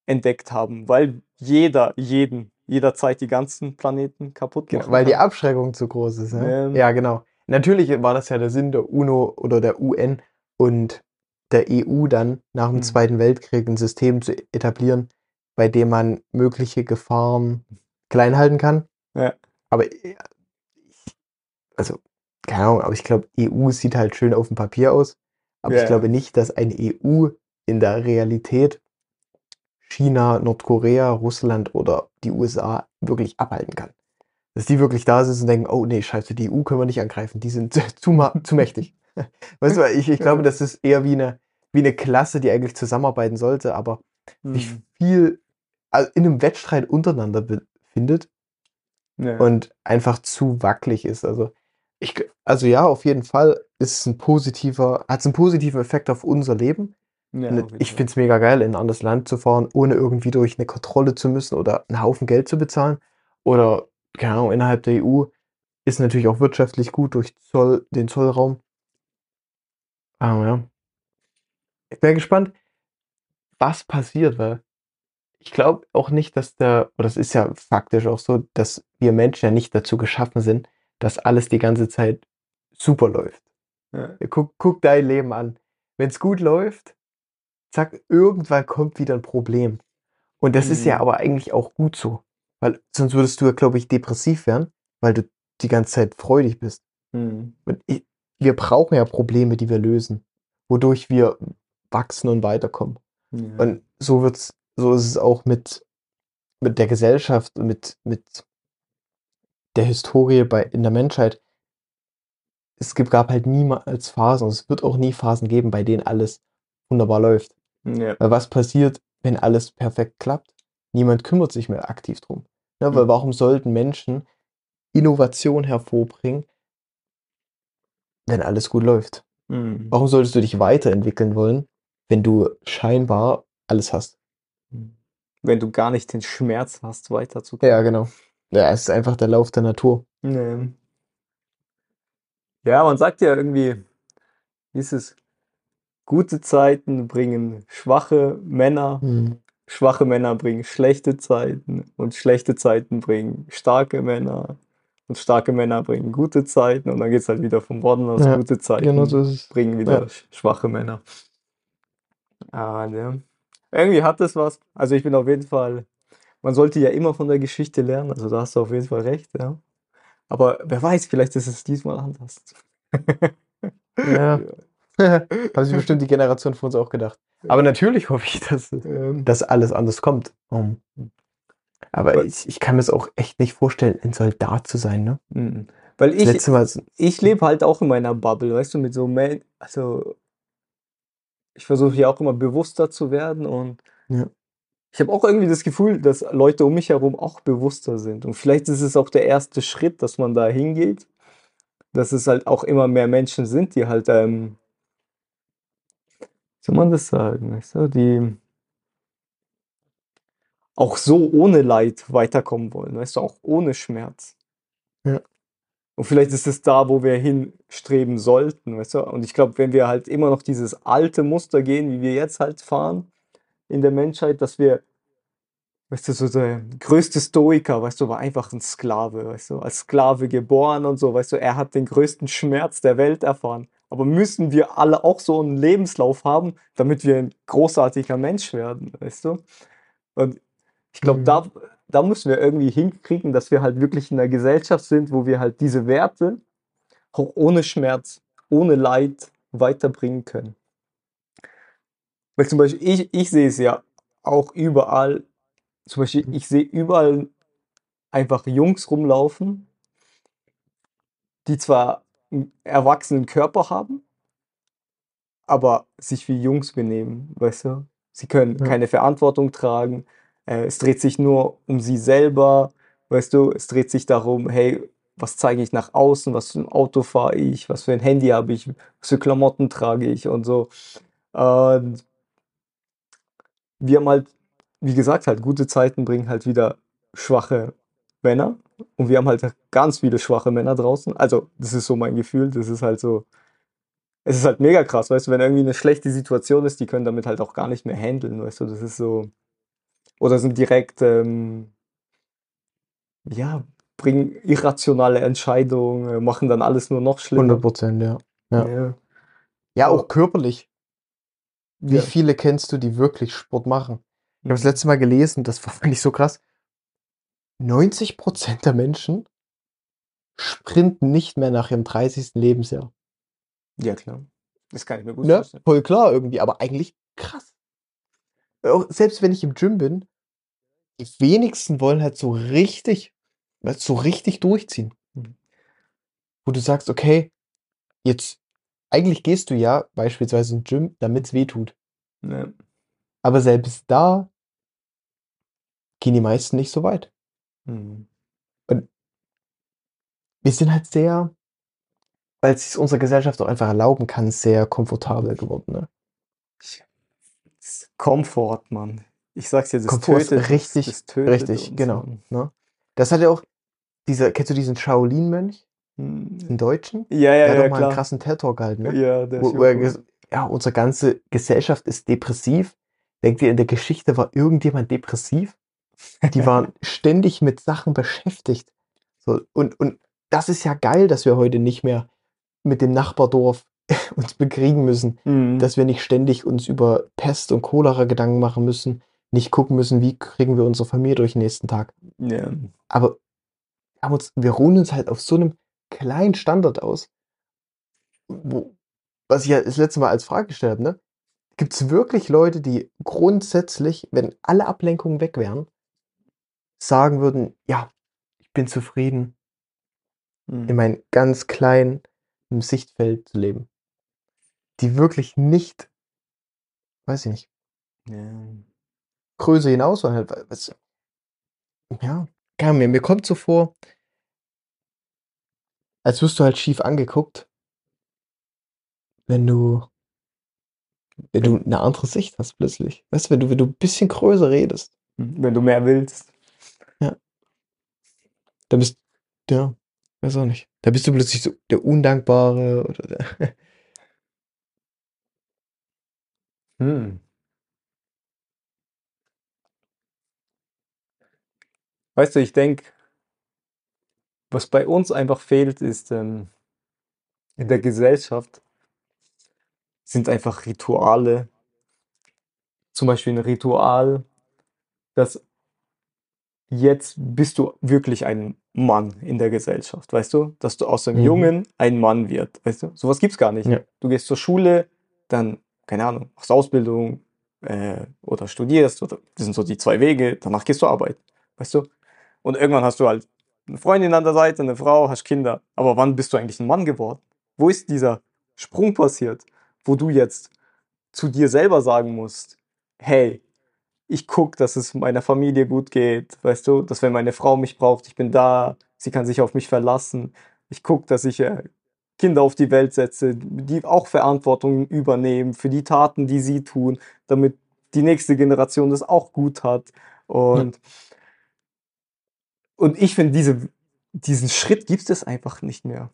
entdeckt haben, weil jeder, jeden, jederzeit die ganzen Planeten kaputt Genau, machen weil die kann. Abschreckung zu groß ist. Ne? Ähm. Ja, genau. Natürlich war das ja der Sinn der UNO oder der UN und der EU dann nach dem Mhm. Zweiten Weltkrieg ein System zu etablieren, bei dem man mögliche Gefahren klein halten kann. Ja. Aber äh, ich, also, keine Ahnung, aber ich glaube, EU sieht halt schön auf dem Papier aus. Aber Ja. ich glaube nicht, dass eine EU in der Realität China, Nordkorea, Russland oder die USA wirklich abhalten kann. Dass die wirklich da sitzen und denken, oh nee, scheiße, die EU können wir nicht angreifen, die sind zu, zu mächtig. Weißt du, ich, ich glaube, das ist eher wie eine, wie eine Klasse, die eigentlich zusammenarbeiten sollte, aber sich Mhm. viel also in einem Wettstreit untereinander befindet Ja. und einfach zu wackelig ist. Also ich, also ja, auf jeden Fall ist es ein positiver, hat es einen positiven Effekt auf unser Leben. Ja, ich finde es mega geil, in ein anderes Land zu fahren, ohne irgendwie durch eine Kontrolle zu müssen oder einen Haufen Geld zu bezahlen oder keine Ahnung, innerhalb der EU ist natürlich auch wirtschaftlich gut durch Zoll, den Zollraum. Aber ja. Ich bin gespannt, was passiert, weil ich glaube auch nicht, dass der, oder das ist ja faktisch auch so, dass wir Menschen ja nicht dazu geschaffen sind, dass alles die ganze Zeit super läuft. Ja. Guck, guck dein Leben an. Wenn es gut läuft, zack, irgendwann kommt wieder ein Problem. Und das ist ja Mhm. aber eigentlich auch gut so. Weil sonst würdest du ja, glaube ich, depressiv werden, weil du die ganze Zeit freudig bist. Mhm. Ich, wir brauchen ja Probleme, die wir lösen, wodurch wir wachsen und weiterkommen. Ja. Und so wird's, so ist es auch mit, mit der Gesellschaft und mit, mit der Historie bei, in der Menschheit. Es gibt, gab halt niemals Phasen, und es wird auch nie Phasen geben, bei denen alles wunderbar läuft. Ja. Weil was passiert, wenn alles perfekt klappt? Niemand kümmert sich mehr aktiv drum. Ne? Weil Mhm. warum sollten Menschen Innovation hervorbringen, wenn alles gut läuft? Mhm. Warum solltest du dich weiterentwickeln wollen, wenn du scheinbar alles hast? Wenn du gar nicht den Schmerz hast, weiterzukommen. Ja, genau. Ja, es ist einfach der Lauf der Natur. Nee. Ja, man sagt ja irgendwie, wie ist es? Gute Zeiten bringen schwache Männer, Hm. schwache Männer bringen schlechte Zeiten und schlechte Zeiten bringen starke Männer und starke Männer bringen gute Zeiten und dann geht es halt wieder vom Norden aus. Ja, Gute Zeiten Genau so bringen wieder Ja. sch- schwache Männer. Ah, ne. Irgendwie hat es was. Also ich bin auf jeden Fall, man sollte ja immer von der Geschichte lernen, also da hast du auf jeden Fall recht, ja. Aber wer weiß, vielleicht ist es diesmal anders. Ja. Haben sich bestimmt die Generation von uns auch gedacht. Aber natürlich hoffe ich, dass, Ähm, dass alles anders kommt. Aber ich, ich kann mir es auch echt nicht vorstellen, ein Soldat zu sein, ne? mm. Weil ich, ich lebe halt auch in meiner Bubble, weißt du, mit so, Men also ich versuche ja auch immer bewusster zu werden und Ja. Ich habe auch irgendwie das Gefühl, dass Leute um mich herum auch bewusster sind. Und vielleicht ist es auch der erste Schritt, dass man da hingeht, dass es halt auch immer mehr Menschen sind, die halt, ähm, wie soll man das sagen, weißt du, die auch so ohne Leid weiterkommen wollen, weißt du, auch ohne Schmerz. Ja. Und vielleicht ist es da, wo wir hinstreben sollten, weißt du? Und ich glaube, wenn wir halt immer noch dieses alte Muster gehen, wie wir jetzt halt fahren in der Menschheit, dass wir, weißt du, so der größte Stoiker, weißt du, war einfach ein Sklave, weißt du, als Sklave geboren und so, weißt du, er hat den größten Schmerz der Welt erfahren. Aber müssen wir alle auch so einen Lebenslauf haben, damit wir ein großartiger Mensch werden, weißt du? Und ich glaube, Mhm. da, da müssen wir irgendwie hinkriegen, dass wir halt wirklich in einer Gesellschaft sind, wo wir halt diese Werte auch ohne Schmerz, ohne Leid weiterbringen können. Weil zum Beispiel, ich, ich sehe es ja auch überall, zum Beispiel, ich sehe überall einfach Jungs rumlaufen, die zwar einen erwachsenen Körper haben, aber sich wie Jungs benehmen, weißt du? Sie können Ja. keine Verantwortung tragen, äh, es dreht sich nur um sie selber, weißt du? Es dreht sich darum, hey, was zeige ich nach außen, was für ein Auto fahre ich, was für ein Handy habe ich, was für Klamotten trage ich und so. Und wir haben halt, wie gesagt, halt gute Zeiten bringen halt wieder schwache Männer. Und wir haben halt ganz viele schwache Männer draußen. Also, das ist so mein Gefühl. Das ist halt so. Es ist halt mega krass, weißt du, wenn irgendwie eine schlechte Situation ist, die können damit halt auch gar nicht mehr handeln, weißt du, das ist so. Oder sind direkt, ähm, ja, bringen irrationale Entscheidungen, machen dann alles nur noch 100 schlimmer. Prozent, ja. Ja. Ja. Ja, auch körperlich. Wie Ja. viele kennst du, die wirklich Sport machen? Ich habe das Mhm. letzte Mal gelesen, das war fand ich so krass. 90 Prozent der Menschen sprinten nicht mehr nach ihrem 30. Lebensjahr. Ja, klar. Das kann ich mir gut Ne? vorstellen. Voll klar irgendwie, aber eigentlich krass. Auch selbst wenn ich im Gym bin, die wenigsten wollen halt so richtig, so richtig durchziehen. Mhm. Wo du sagst, okay, jetzt, eigentlich gehst du ja beispielsweise ins Gym, damit es weh tut. Ja. Aber selbst da gehen die meisten nicht so weit. Mhm. Wir sind halt sehr, weil es sich unsere Gesellschaft auch einfach erlauben kann, sehr komfortabel geworden. Ne? Komfort, Mann. Ich sag's dir, das Komfort ist tötet, richtig, das tötet richtig, genau. Ne? Das hat ja auch, dieser, kennst du diesen Shaolin-Mönch, Den Deutschen? Ja, Der ja, hat ja, doch mal einen krassen TED-Talk gehalten, ne? Ja, der ist Wo, wo er cool. ja, unsere ganze Gesellschaft ist depressiv. Denkt ihr, in der Geschichte war irgendjemand depressiv? Die waren ständig mit Sachen beschäftigt. So, und, und das ist ja geil, dass wir heute nicht mehr mit dem Nachbardorf uns bekriegen müssen, Mhm. dass wir nicht ständig uns über Pest und Cholera Gedanken machen müssen, nicht gucken müssen, wie kriegen wir unsere Familie durch den nächsten Tag. Ja. Aber wir, uns, wir ruhen uns halt auf so einem kleinen Standard aus, wo, was ich ja das letzte Mal als Frage gestellt habe, ne? Gibt es wirklich Leute, die grundsätzlich, wenn alle Ablenkungen weg wären, sagen würden, ja, ich bin zufrieden, in Mhm. meinem ganz kleinen Sichtfeld zu leben? Die wirklich nicht, weiß ich nicht, Ja. Größe hinaus, sondern halt, was, ja, mir, mir kommt so vor, als wirst du halt schief angeguckt, wenn du, wenn du eine andere Sicht hast plötzlich. Weißt du, wenn du, wenn du ein bisschen größer redest, Wenn du mehr willst. dann bist ja, weiß auch nicht. Da bist du plötzlich so der Undankbare oder der, Hm. Weißt du, ich denke, was bei uns einfach fehlt, ist ähm, in der Gesellschaft sind einfach Rituale. Zum Beispiel ein Ritual, dass jetzt bist du wirklich ein Mann in der Gesellschaft, weißt du? Dass du aus einem Mhm. Jungen ein Mann wird, weißt du? Sowas gibt's gar nicht. Ja. Du gehst zur Schule, dann, keine Ahnung, machst Ausbildung äh, oder studierst, oder das sind so die zwei Wege, danach gehst du arbeiten, weißt du? Und irgendwann hast du halt eine Freundin an der Seite, eine Frau, hast Kinder. Aber wann bist du eigentlich ein Mann geworden? Wo ist dieser Sprung passiert, wo du jetzt zu dir selber sagen musst, hey, ich gucke, dass es meiner Familie gut geht, weißt du, dass wenn meine Frau mich braucht, ich bin da, sie kann sich auf mich verlassen. Ich gucke, dass ich äh, Kinder auf die Welt setze, die auch Verantwortung übernehmen für die Taten, die sie tun, damit die nächste Generation das auch gut hat. Und, und ich finde, diese, diesen Schritt gibt es einfach nicht mehr.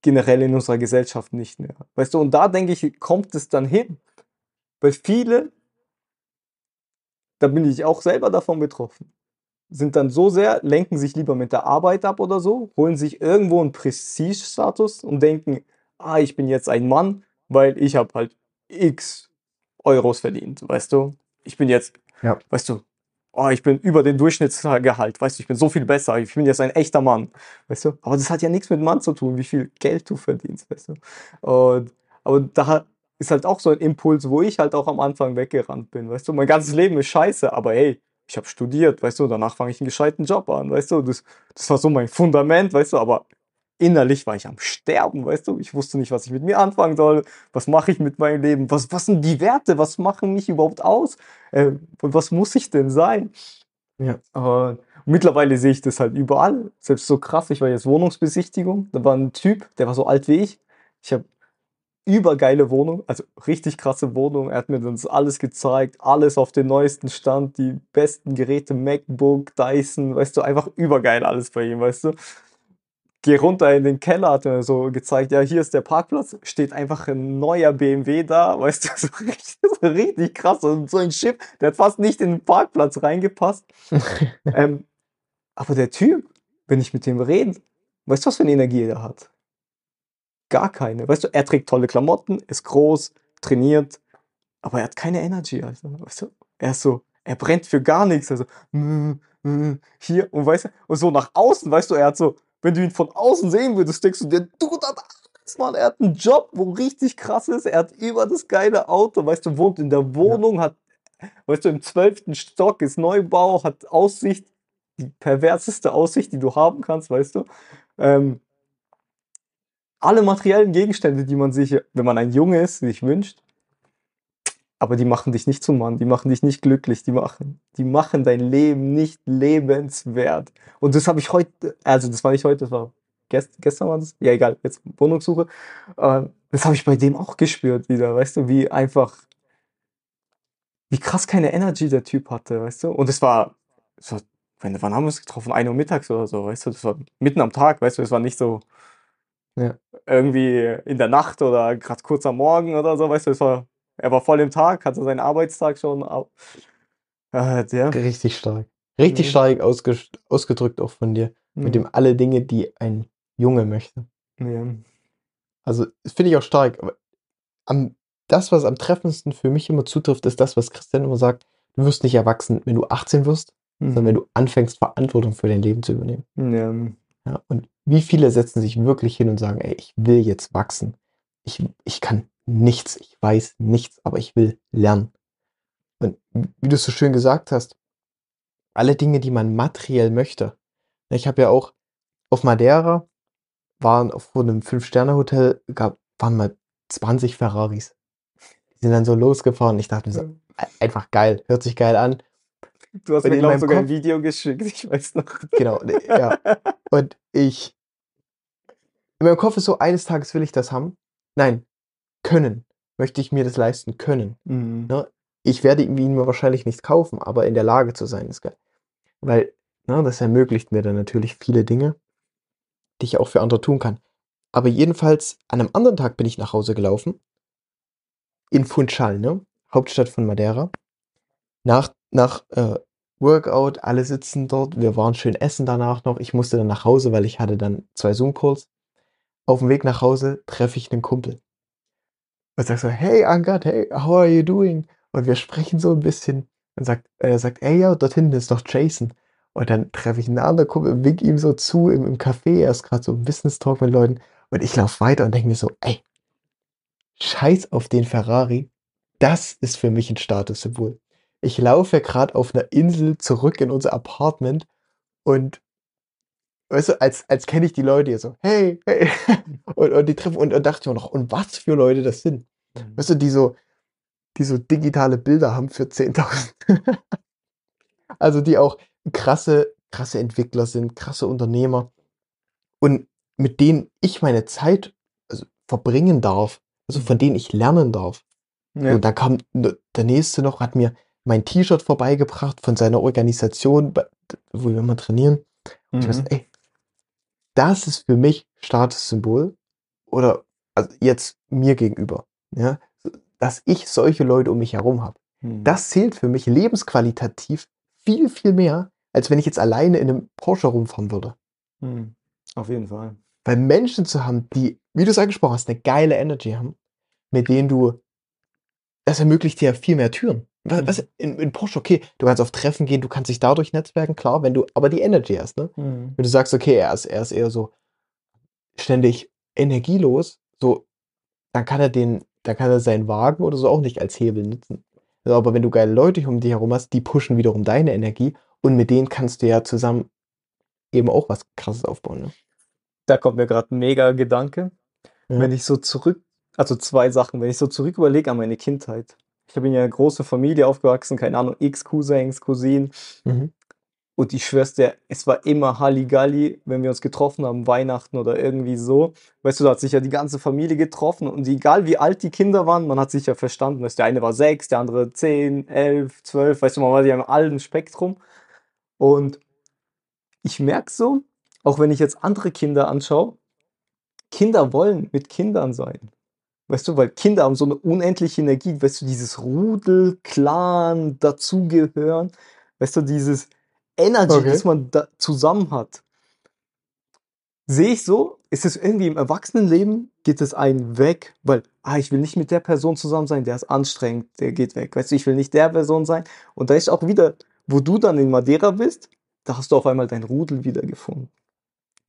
Generell in unserer Gesellschaft nicht mehr. Weißt du, und da denke ich, kommt es dann hin. Weil viele, da bin ich auch selber davon betroffen, sind dann so sehr, lenken sich lieber mit der Arbeit ab oder so, holen sich irgendwo einen Prestigestatus und denken, ah, ich bin jetzt ein Mann, weil ich habe halt x Euros verdient, weißt du? Ich bin jetzt, Ja. weißt du, oh, ich bin über den Durchschnittsgehalt, weißt du, ich bin so viel besser, ich bin jetzt ein echter Mann, weißt du? Aber das hat ja nichts mit Mann zu tun, wie viel Geld du verdienst, weißt du? Und, aber da ist halt auch so ein Impuls, wo ich halt auch am Anfang weggerannt bin, weißt du? Mein ganzes Leben ist scheiße, aber hey, ich habe studiert, weißt du, danach fange ich einen gescheiten Job an, weißt du? Das, das war so mein Fundament, weißt du, aber innerlich war ich am Sterben, weißt du? Ich wusste nicht, was ich mit mir anfangen soll. Was mache ich mit meinem Leben? Was, was sind die Werte? Was machen mich überhaupt aus? Äh, und was muss ich denn sein? Ja. Und mittlerweile sehe ich das halt überall. Selbst so krass, ich war jetzt Wohnungsbesichtigung. Da war ein Typ, der war so alt wie ich. Ich habe übergeile Wohnung, also richtig krasse Wohnung. Er hat mir das alles gezeigt, alles auf den neuesten Stand, die besten Geräte, MacBook, Dyson, weißt du, einfach übergeil alles bei ihm, weißt du geh runter in den Keller, hat mir so gezeigt, ja, hier ist der Parkplatz, steht einfach ein neuer BMW da, weißt du, so richtig, so richtig krass, und so ein Schiff, der hat fast nicht in den Parkplatz reingepasst. ähm, aber der Typ, wenn ich mit dem rede, weißt du, was für eine Energie er hat? Gar keine. Weißt du, er trägt tolle Klamotten, ist groß, trainiert, aber er hat keine Energy, also, weißt du, er ist so, er brennt für gar nichts, also, mm, mm, hier, und weißt du, und so nach außen, weißt du, er hat so, wenn du ihn von außen sehen würdest, denkst du, der Dude hat alles, Mann. Er hat einen Job, wo richtig krass ist. Er hat über das geile Auto, weißt du, wohnt in der Wohnung, hat, weißt du, im zwölften Stock ist Neubau, hat Aussicht, die perverseste Aussicht, die du haben kannst, weißt du. Ähm, alle materiellen Gegenstände, die man sich, wenn man ein Junge ist, sich wünscht, aber die machen dich nicht zum Mann, die machen dich nicht glücklich, die machen, die machen dein Leben nicht lebenswert. Und das habe ich heute, also das war nicht heute, das war gest, gestern war das, ja egal, jetzt Wohnungssuche. Äh, das habe ich bei dem auch gespürt wieder, weißt du, wie einfach, wie krass keine Energy der Typ hatte, weißt du. Und es war, es war wann haben wir uns getroffen? 1 Uhr mittags oder so, weißt du? Das war mitten am Tag, weißt du? Es war nicht so Ja. irgendwie in der Nacht oder gerade kurz am Morgen oder so, weißt du? Es war, er war voll im Tag, hatte seinen Arbeitstag schon. Äh, der, Richtig stark. Richtig Mhm. stark ausges ausgedrückt auch von dir. Mit Mhm. dem alle Dinge, die ein Junge möchte. ja. Also, das finde ich auch stark. Aber am, das, was am treffendsten für mich immer zutrifft, ist das, was Christian immer sagt. Du wirst nicht erwachsen, wenn du 18 wirst, sondern wenn du anfängst, Verantwortung für dein Leben zu übernehmen. Ja. Ja, und wie viele setzen sich wirklich hin und sagen, ey, ich will jetzt wachsen. Ich, ich kann nichts, ich weiß nichts, aber ich will lernen. Und wie du es so schön gesagt hast, alle Dinge, die man materiell möchte. Ich habe ja auch auf Madeira waren vor einem Fünf-Sterne-Hotel, gab, waren mal 20 Ferraris. Die sind dann so losgefahren. Ich dachte mir so, e- einfach geil, hört sich geil an. Du hast Und mir, glaube ich, sogar ein Kopf- Video geschickt, ich weiß noch. Genau, ne, ja. Und ich, in meinem Kopf ist so, eines Tages will ich das haben. Nein, können. Möchte ich mir das leisten können. Mhm. Ne? Ich werde ihn mir wahrscheinlich nicht kaufen, aber in der Lage zu sein ist geil. Weil, ne, das ermöglicht mir dann natürlich viele Dinge, die ich auch für andere tun kann. Aber jedenfalls, an einem anderen Tag bin ich nach Hause gelaufen. In Funchal, ne? Hauptstadt von Madeira. Nach, nach äh, Workout, alle sitzen dort. Wir waren schön essen danach noch. Ich musste dann nach Hause, weil ich hatte dann zwei Zoom-Calls. Auf dem Weg nach Hause treffe ich einen Kumpel. Und sag so, hey Angat, hey, how are you doing? Und wir sprechen so ein bisschen. Und sagt, er sagt, ey, ja, dort hinten ist noch Jason. Und dann treffe ich einen anderen Kumpel, wink ihm so zu im, im Café. Er ist gerade so im Business Talk mit Leuten. Und ich laufe weiter und denke mir so, ey, scheiß auf den Ferrari. Das ist für mich ein Statussymbol. Ich laufe gerade auf einer Insel zurück in unser Apartment und weißt du, als, als kenne ich die Leute hier so, hey, hey. Und, und die treffen und, und dachte ich mir noch, und was für Leute das sind. Weißt du, die so, die so digitale Bilder haben für 10.000. also die auch krasse, krasse Entwickler sind, krasse Unternehmer. Und mit denen ich meine Zeit also, verbringen darf, also von denen ich lernen darf. Ja. Und da kam der nächste noch, hat mir mein T-Shirt vorbeigebracht von seiner Organisation, wo wir immer trainieren. Und ich weiß, Mhm. ey, das ist für mich Statussymbol oder also jetzt mir gegenüber, ja, dass ich solche Leute um mich herum habe. Mhm. Das zählt für mich lebensqualitativ viel, viel mehr, als wenn ich jetzt alleine in einem Porsche rumfahren würde. Mhm. Auf jeden Fall. Weil Menschen zu haben, die, wie du es angesprochen hast, eine geile Energy haben, mit denen du, das ermöglicht dir ja viel mehr Türen. Was, Mhm. was in, in Porsche, okay, du kannst auf Treffen gehen, du kannst dich dadurch netzwerken, klar, wenn du aber die Energy hast, ne? Mhm. Wenn du sagst, okay, er ist, er ist eher so ständig energielos, so, dann kann er den, dann kann er seinen Wagen oder so auch nicht als Hebel nutzen. Also, aber wenn du geile Leute um dich herum hast, die pushen wiederum deine Energie und mit denen kannst du ja zusammen eben auch was krasses aufbauen. Ne? Da kommt mir gerade ein mega Gedanke. Ja. Wenn ich so zurück, also zwei Sachen, wenn ich so zurück überlege an meine Kindheit. Ich habe in einer großen Familie aufgewachsen, keine Ahnung, x Cousins, Cousinen. Mhm. Und ich schwör's dir, es war immer Halligalli, wenn wir uns getroffen haben, Weihnachten oder irgendwie so. Weißt du, da hat sich ja die ganze Familie getroffen und egal wie alt die Kinder waren, man hat sich ja verstanden. Weißt, der eine war sechs, der andere zehn, elf, zwölf, weißt du, man war ja im allen Spektrum. Und ich merke so, auch wenn ich jetzt andere Kinder anschaue, Kinder wollen mit Kindern sein. Weißt du, weil Kinder haben so eine unendliche Energie, weißt du, dieses Rudel, Clan, dazugehören, weißt du, dieses Energy, Okay. das man da zusammen hat. Sehe ich so, ist es irgendwie im Erwachsenenleben, geht es einen weg, weil, ah, ich will nicht mit der Person zusammen sein, der ist anstrengend, der geht weg. Weißt du, ich will nicht der Person sein. Und da ist auch wieder, wo du dann in Madeira bist, da hast du auf einmal dein Rudel wiedergefunden.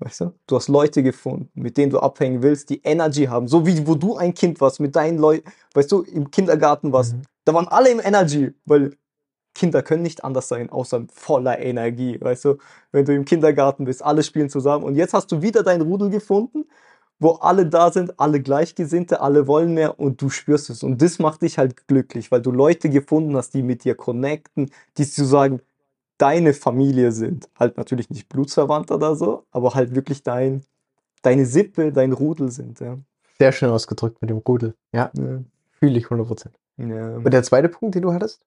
Weißt du? Du hast Leute gefunden, mit denen du abhängen willst, die Energy haben. So wie wo du ein Kind warst, mit deinen Leuten, weißt du, im Kindergarten warst. Mhm. Da waren alle im Energy, weil Kinder können nicht anders sein, außer voller Energie. Weißt du, wenn du im Kindergarten bist, alle spielen zusammen. Und jetzt hast du wieder dein Rudel gefunden, wo alle da sind, alle Gleichgesinnte, alle wollen mehr und du spürst es. Und das macht dich halt glücklich, weil du Leute gefunden hast, die mit dir connecten, die sozusagen deine Familie sind. Halt natürlich nicht blutsverwandt oder so, aber halt wirklich dein, deine Sippe, dein Rudel sind. Ja. Sehr schön ausgedrückt mit dem Rudel. Ja, Ja. fühle ich 100%. Ja. Und der zweite Punkt, den du hattest?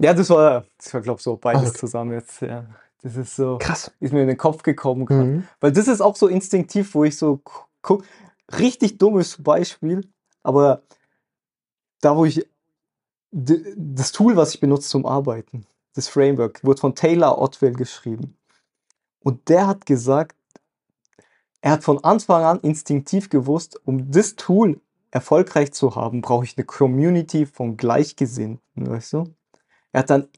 Ja, das war, das war glaube ich, so beides Okay. zusammen jetzt. Ja. Das ist so, Krass. ist mir in den Kopf gekommen gerade. Mhm. Weil das ist auch so instinktiv, wo ich so guck, richtig dummes Beispiel, aber da wo ich das Tool, was ich benutze zum Arbeiten, das Framework, wurde von Taylor Otwell geschrieben. Und der hat gesagt, er hat von Anfang an instinktiv gewusst, um das Tool erfolgreich zu haben, brauche ich eine Community von Gleichgesinnten, weißt du? Er hat dann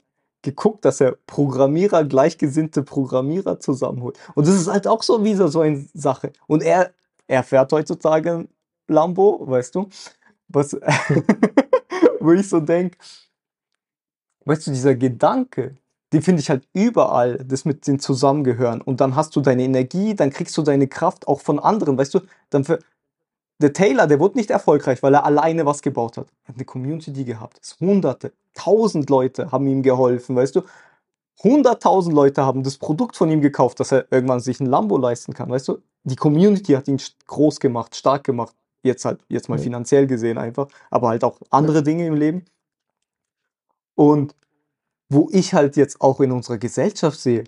geguckt, dass er Programmierer, gleichgesinnte Programmierer zusammenholt. Und das ist halt auch so wieder so eine Sache. Und er, er fährt heutzutage Lambo, weißt du? Was, wo ich so denke, weißt du, dieser Gedanke, den finde ich halt überall, das mit den Zusammengehören. Und dann hast du deine Energie, dann kriegst du deine Kraft auch von anderen, weißt du? Dann für, der Taylor, der wurde nicht erfolgreich, weil er alleine was gebaut hat. Er hat eine Community gehabt. Es Hunderte, tausend Leute haben ihm geholfen, weißt du? Hunderttausend Leute haben das Produkt von ihm gekauft, dass er irgendwann sich ein Lambo leisten kann, weißt du? Die Community hat ihn groß gemacht, stark gemacht. Jetzt halt, jetzt mal finanziell gesehen einfach, aber halt auch andere Dinge im Leben. Und wo ich halt jetzt auch in unserer Gesellschaft sehe,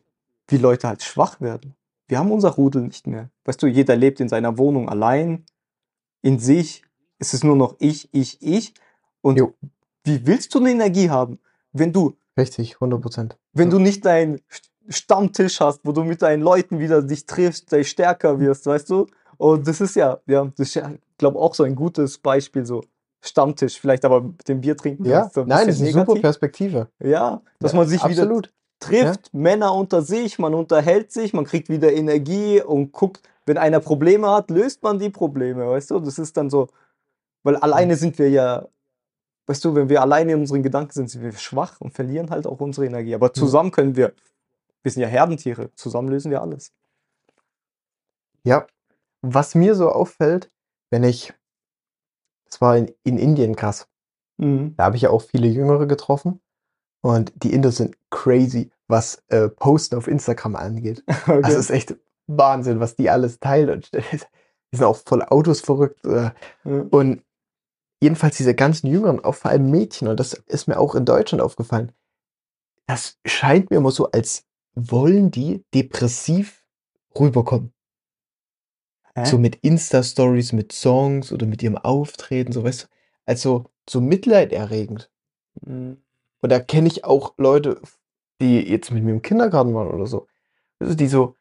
wie Leute halt schwach werden. Wir haben unser Rudel nicht mehr. Weißt du, jeder lebt in seiner Wohnung allein, in sich. Es ist nur noch ich, ich, ich. Und Jo. wie willst du eine Energie haben, wenn du, Richtig, 100 Prozent. wenn du nicht deinen St- Stammtisch hast, wo du mit deinen Leuten wieder dich triffst, dich stärker wirst, weißt du? Und das ist ja, ja, das ist ja, ich glaube auch so ein gutes Beispiel, so Stammtisch, vielleicht aber mit dem Bier trinken. Ja, so ein nein, das ist eine super negativ. Perspektive. Ja, dass Ja, man sich wieder absolut. trifft, Männer unter sich, man unterhält sich, man kriegt wieder Energie und guckt, wenn einer Probleme hat, löst man die Probleme, weißt du? Das ist dann so, weil alleine sind wir ja, weißt du, wenn wir alleine in unseren Gedanken sind, sind wir schwach und verlieren halt auch unsere Energie. Aber zusammen können wir, wir sind ja Herdentiere, zusammen lösen wir alles. Ja, was mir so auffällt, wenn ich, das war in, in Indien krass, Mhm. da habe ich ja auch viele Jüngere getroffen und die Inder sind crazy, was äh, Posten auf Instagram angeht. Okay. Das ist echt Wahnsinn, was die alles teilen und die sind auch voll Autos verrückt. Äh, Ja. und jedenfalls diese ganzen Jüngeren, auch vor allem Mädchen, und das ist mir auch in Deutschland aufgefallen, das scheint mir immer so, als wollen die depressiv rüberkommen. Hä? So mit Insta-Stories, mit Songs oder mit ihrem Auftreten, so weißt du, also so mitleiderregend. Mhm. Und da kenne ich auch Leute, die jetzt mit mir im Kindergarten waren oder so. Also die so,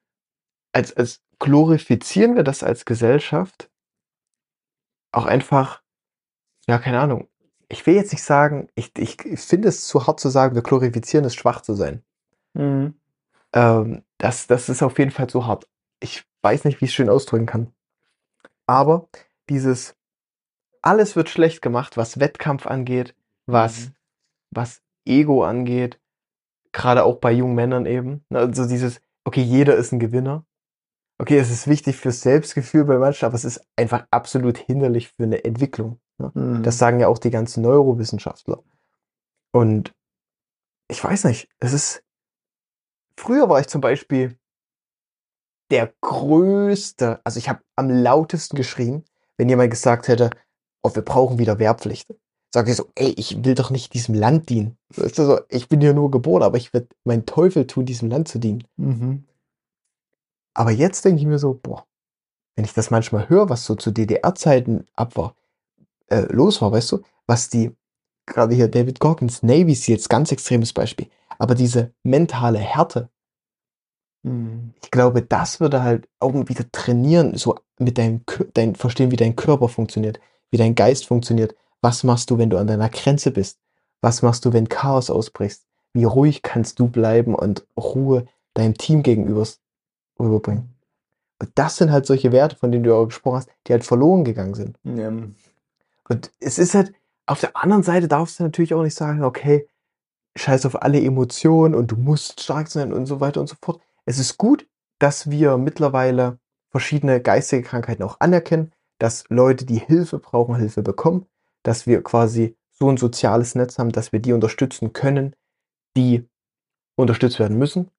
als, als glorifizieren wir das als Gesellschaft auch einfach, ja, keine Ahnung. Ich will jetzt nicht sagen, ich, ich, finde es zu hart zu sagen, wir glorifizieren es, schwach zu sein. Mhm. Ähm, das, das ist auf jeden Fall zu hart. Ich weiß nicht, wie ich es schön ausdrücken kann. Aber dieses, alles wird schlecht gemacht, was Wettkampf angeht, was, Mhm. was Ego angeht, gerade auch bei jungen Männern eben. Also dieses, okay, jeder ist ein Gewinner. Okay, es ist wichtig fürs Selbstgefühl bei manchen, aber es ist einfach absolut hinderlich für eine Entwicklung. Ne? Mhm. Das sagen ja auch die ganzen Neurowissenschaftler. Und ich weiß nicht, es ist. Früher war ich zum Beispiel der größte, also ich habe am lautesten geschrien, wenn jemand gesagt hätte, oh, wir brauchen wieder Wehrpflicht. Sag ich so, ey, ich will doch nicht diesem Land dienen. Weißt du, so, ich bin hier nur geboren, aber ich werde meinen Teufel tun, diesem Land zu dienen. Mhm. Aber jetzt denke ich mir so, boah, wenn ich das manchmal höre, was so zu DDR-Zeiten ab war, äh, los war, weißt du, was die, gerade hier David Goggins, Navy Seals, ganz extremes Beispiel, aber diese mentale Härte. Ich glaube, das würde halt auch wieder trainieren, so mit deinem, dein, verstehen, wie dein Körper funktioniert, wie dein Geist funktioniert. Was machst du, wenn du an deiner Grenze bist? Was machst du, wenn Chaos ausbrichst? Wie ruhig kannst du bleiben und Ruhe deinem Team gegenüber rüberbringen? Und das sind halt solche Werte, von denen du auch gesprochen hast, die halt verloren gegangen sind. Ja. Und es ist halt, auf der anderen Seite darfst du natürlich auch nicht sagen, okay, scheiß auf alle Emotionen und du musst stark sein und so weiter und so fort. Es ist gut, dass wir mittlerweile verschiedene geistige Krankheiten auch anerkennen, dass Leute, die Hilfe brauchen, Hilfe bekommen, dass wir quasi so ein soziales Netz haben, dass wir die unterstützen können, die unterstützt werden müssen.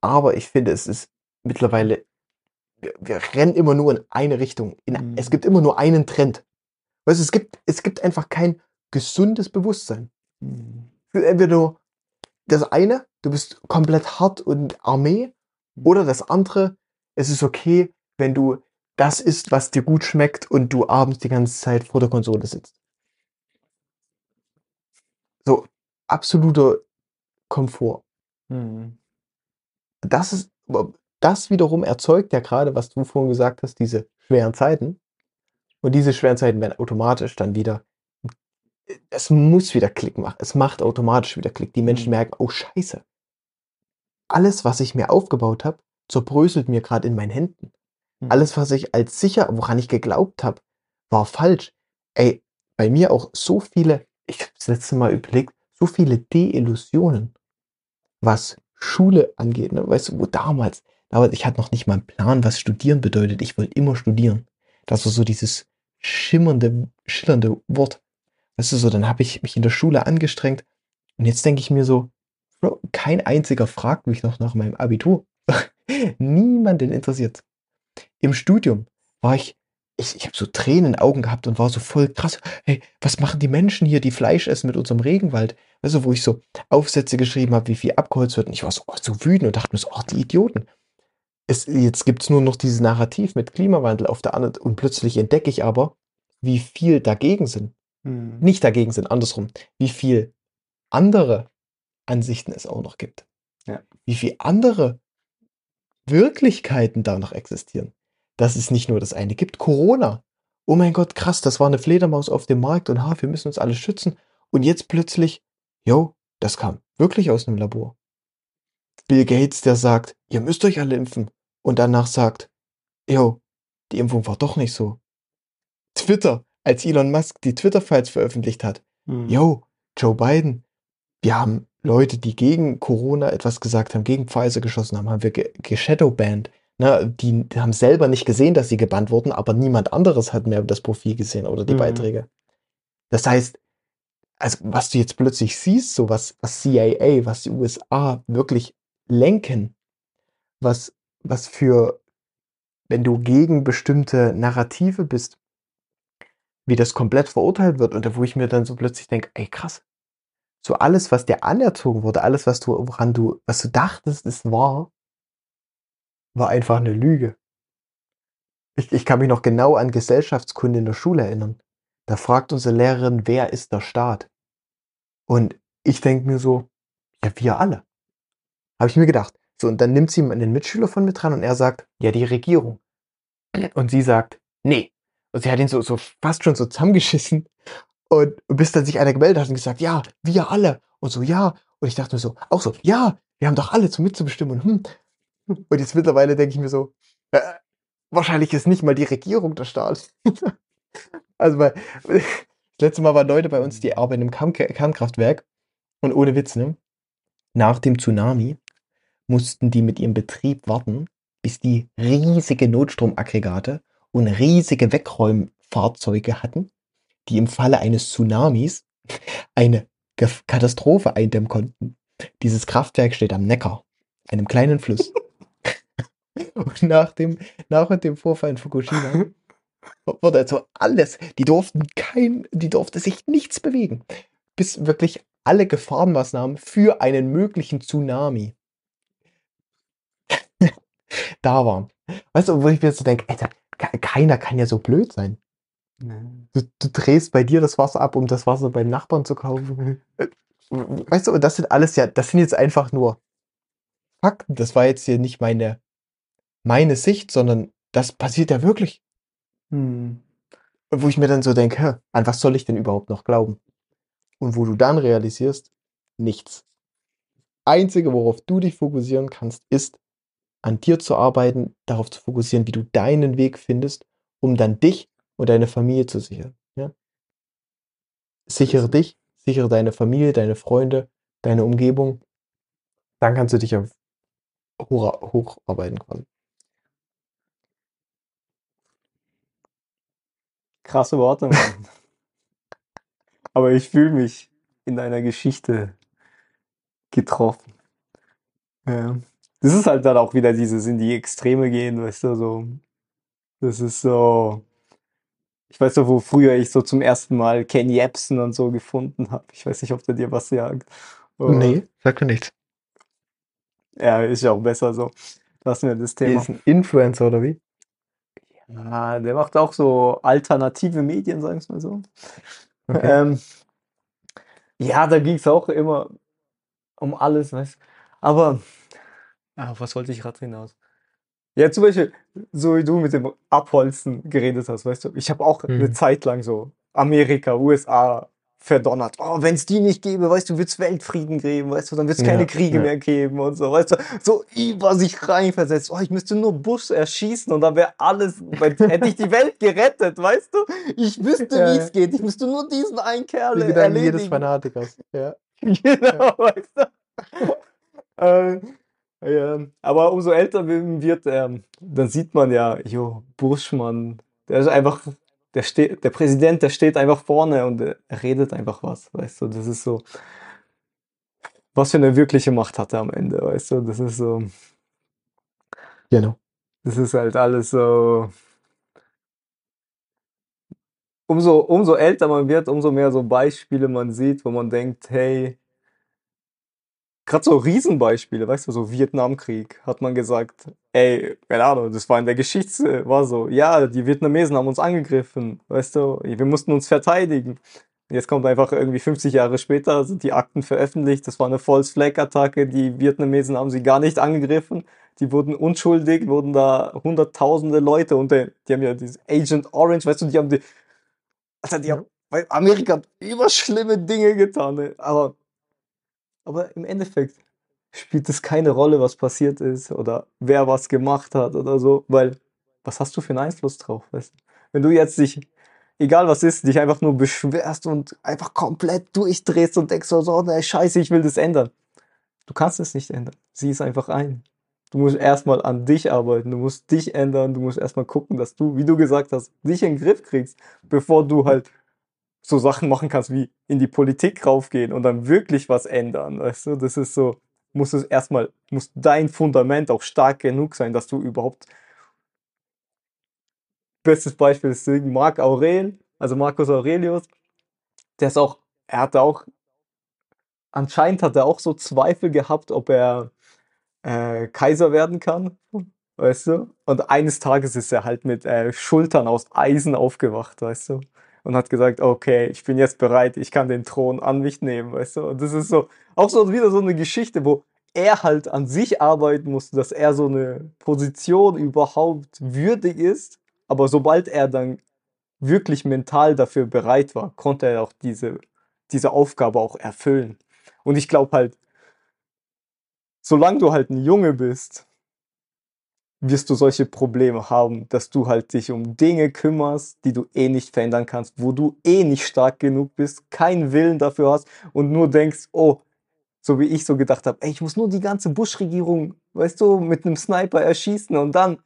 Aber ich finde, es ist mittlerweile, wir, wir rennen immer nur in eine Richtung. In, Mhm. Es gibt immer nur einen Trend. Weißt es gibt, es gibt einfach kein gesundes Bewusstsein. Mhm. Entweder nur das eine, du bist komplett hart und Armee, oder das andere, es ist okay, wenn du das isst, was dir gut schmeckt und du abends die ganze Zeit vor der Konsole sitzt. So, absoluter Komfort. Mhm. Das ist, das wiederum erzeugt ja gerade, was du vorhin gesagt hast, diese schweren Zeiten. Und diese schweren Zeiten werden automatisch dann wieder, es muss wieder Klick machen. Es macht automatisch wieder Klick. Die Menschen Mhm. merken, oh Scheiße. Alles, was ich mir aufgebaut habe, zerbröselt mir gerade in meinen Händen. Mhm. Alles, was ich als sicher, woran ich geglaubt habe, war falsch. Ey, bei mir auch so viele, ich habe das letzte Mal überlegt, so viele Deillusionen, was Schule angeht. Ne? Weißt du, wo damals, damals, ich hatte noch nicht mal einen Plan, was studieren bedeutet. Ich wollte immer studieren. Das war so dieses schimmernde, schillernde Wort. Weißt du, so, dann habe ich mich in der Schule angestrengt und jetzt denke ich mir so, Bro, kein einziger fragt mich noch nach meinem Abitur. Niemanden interessiert. Im Studium war ich, ich, ich habe so Tränen in Augen gehabt und war so voll krass. Hey, was machen die Menschen hier, die Fleisch essen mit unserem Regenwald? Weißt du, wo ich so Aufsätze geschrieben habe, wie viel abgeholzt wird. Und ich war so, oh, so wütend und dachte mir so, oh, die Idioten. Es, jetzt gibt's nur noch dieses Narrativ mit Klimawandel auf der anderen und plötzlich entdecke ich aber, wie viel dagegen sind. Mhm. Nicht dagegen sind, andersrum. Wie viel andere Ansichten es auch noch gibt. Ja. Wie viel andere Wirklichkeiten da noch existieren. Dass es nicht nur das eine gibt. Corona. Oh mein Gott, krass, das war eine Fledermaus auf dem Markt und ha, wir müssen uns alle schützen. Und jetzt plötzlich, yo, das kam wirklich aus einem Labor. Bill Gates, der sagt, ihr müsst euch alle impfen. Und danach sagt, yo, die Impfung war doch nicht so. Twitter, als Elon Musk die Twitter-Files veröffentlicht hat, Mhm. yo, Joe Biden, wir haben Leute, die gegen Corona etwas gesagt haben, gegen Pfizer geschossen haben, haben wir ge geshadowbanned. Ne, die haben selber nicht gesehen, dass sie gebannt wurden, aber niemand anderes hat mehr das Profil gesehen oder die Mhm. Beiträge. Das heißt, also was du jetzt plötzlich siehst, so was, was CIA, was die USA wirklich lenken, was, was für, wenn du gegen bestimmte Narrative bist, wie das komplett verurteilt wird und wo ich mir dann so plötzlich denke, ey krass, so alles, was dir anerzogen wurde, alles, was du, woran du, was du dachtest, es war, war einfach eine Lüge. Ich, ich kann mich noch genau an Gesellschaftskunde in der Schule erinnern. Da fragt unsere Lehrerin, wer ist der Staat? Und ich denke mir so, ja, wir alle. Habe ich mir gedacht. So, und dann nimmt sie einen Mitschüler von mir dran und er sagt, ja, die Regierung. Und sie sagt, nee. Und sie hat ihn so, so fast schon so zusammengeschissen. Und bis dann sich einer gemeldet hat und gesagt, ja, wir alle. Und so, ja. Und ich dachte mir so, auch so, ja, wir haben doch alle zu mitzubestimmen. Hm. Und jetzt mittlerweile denke ich mir so, äh, wahrscheinlich ist nicht mal die Regierung der Staat. also, weil, das letzte Mal waren Leute bei uns, die arbeiten im Kern Kernkraftwerk. Und ohne Witz, ne? Nach dem Tsunami mussten die mit ihrem Betrieb warten, bis die riesige Notstromaggregate und riesige Wegräumfahrzeuge hatten, die im Falle eines Tsunamis eine Katastrophe eindämmen konnten. Dieses Kraftwerk steht am Neckar, einem kleinen Fluss. und nach dem, nach dem Vorfall in Fukushima wurde also alles, die durften kein, die durfte sich nichts bewegen, bis wirklich alle Gefahrenmaßnahmen für einen möglichen Tsunami da waren. Weißt du, wo ich mir so denke, Alter, keiner kann ja so blöd sein. Du, du drehst bei dir das Wasser ab, um das Wasser beim Nachbarn zu kaufen. Äh, Weißt du, und das sind alles ja, das sind jetzt einfach nur Fakten. Das war jetzt hier nicht meine, meine Sicht, sondern das passiert ja wirklich. Und Wo ich mir dann so denke, an was soll ich denn überhaupt noch glauben? Und wo du dann realisierst, nichts. Einzige, worauf du dich fokussieren kannst, ist, an dir zu arbeiten, darauf zu fokussieren, wie du deinen Weg findest, um dann dich und deine Familie zu sichern. Ja? Sichere dich, sichere deine Familie, deine Freunde, deine Umgebung. Dann kannst du dich auf hoch, hocharbeiten quasi. Krasse Worte, Mann. Aber ich fühle mich in deiner Geschichte getroffen. Ja. Das ist halt dann auch wieder dieses in die Extreme gehen, weißt du, so. Das ist so. Ich weiß noch, wo früher ich so zum ersten Mal Ken Jebsen und so gefunden habe. Ich weiß nicht, ob der dir was sagt. Oh. Nee, sagt er nichts. Ja, ist ja auch besser so. Lassen wir das Der Thema. ist ein Influencer oder wie? Ja, der macht auch so alternative Medien, sagen wir es mal so. Okay. Ähm, ja, da ging es auch immer um alles, weißt Aber, ah, was wollte ich gerade hinaus? Ja, zum Beispiel, so wie du mit dem Abholzen geredet hast, weißt du, ich habe auch eine Mhm. Zeit lang so Amerika, USA verdonnert. Oh, wenn es die nicht gäbe, weißt du, wird es Weltfrieden geben, weißt du, dann wird es keine Ja, Kriege ja. mehr geben und so, weißt du, so über sich reinversetzt. Oh, ich müsste nur Bush erschießen und dann wäre alles, hätte ich die Welt gerettet, weißt du? Ich wüsste, Ja, wie es geht. Ich müsste nur diesen einen Kerl Die Gedanken jedes erledigen. Fanatikers. Ja. Genau, weißt du? äh, ja, aber umso älter man wird, ähm, dann sieht man ja, jo, Bush, Mann, der ist einfach, der steht, der Präsident, der steht einfach vorne und äh, er redet einfach was, weißt du, das ist so, was für eine wirkliche Macht hat er am Ende, weißt du, das ist so, Genau. das ist halt alles so, umso, umso älter man wird, umso mehr so Beispiele man sieht, wo man denkt, hey, gerade so Riesenbeispiele, weißt du, so Vietnamkrieg, hat man gesagt, ey, keine Ahnung, das war in der Geschichte, war so, ja, die Vietnamesen haben uns angegriffen, weißt du, wir mussten uns verteidigen. Jetzt kommt einfach irgendwie 50 Jahre später, sind die Akten veröffentlicht, das war eine False Flag Attacke, die Vietnamesen haben sie gar nicht angegriffen, die wurden unschuldig, wurden da hunderttausende Leute und die haben ja dieses Agent Orange, weißt du, die haben die, Alter, die haben, weil Amerika hat immer schlimme Dinge getan, ne? aber aber im Endeffekt spielt es keine Rolle, was passiert ist oder wer was gemacht hat oder so, weil was hast du für einen Einfluss drauf, weißt? Wenn du jetzt dich, egal was ist, dich einfach nur beschwerst und einfach komplett durchdrehst und denkst so, so, ne, scheiße, ich will das ändern. Du kannst es nicht ändern. Sieh es einfach ein. Du musst erstmal an dich arbeiten, du musst dich ändern, du musst erstmal gucken, dass du, wie du gesagt hast, dich in den Griff kriegst, bevor du halt so Sachen machen kannst wie in die Politik raufgehen und dann wirklich was ändern, weißt du? Das ist so, muss es erstmal, muss dein Fundament auch stark genug sein, dass du überhaupt. Bestes Beispiel ist Marc Aurel, also Marcus Aurelius, der ist auch, er hatte auch, anscheinend hat er auch so Zweifel gehabt, ob er äh, Kaiser werden kann, weißt du? Und eines Tages ist er halt mit äh, Schultern aus Eisen aufgewacht, weißt du? Und hat gesagt, okay, ich bin jetzt bereit, ich kann den Thron an mich nehmen, weißt du? Und das ist so, auch so wieder so eine Geschichte, wo er halt an sich arbeiten musste, dass er so eine Position überhaupt würdig ist. Aber sobald er dann wirklich mental dafür bereit war, konnte er auch diese, diese Aufgabe auch erfüllen. Und ich glaube halt, solange du halt ein Junge bist, wirst du solche Probleme haben, dass du halt dich um Dinge kümmerst, die du eh nicht verändern kannst, wo du eh nicht stark genug bist, keinen Willen dafür hast und nur denkst, oh, so wie ich so gedacht habe, ey, ich muss nur die ganze Bush-Regierung, weißt du, mit einem Sniper erschießen und dann,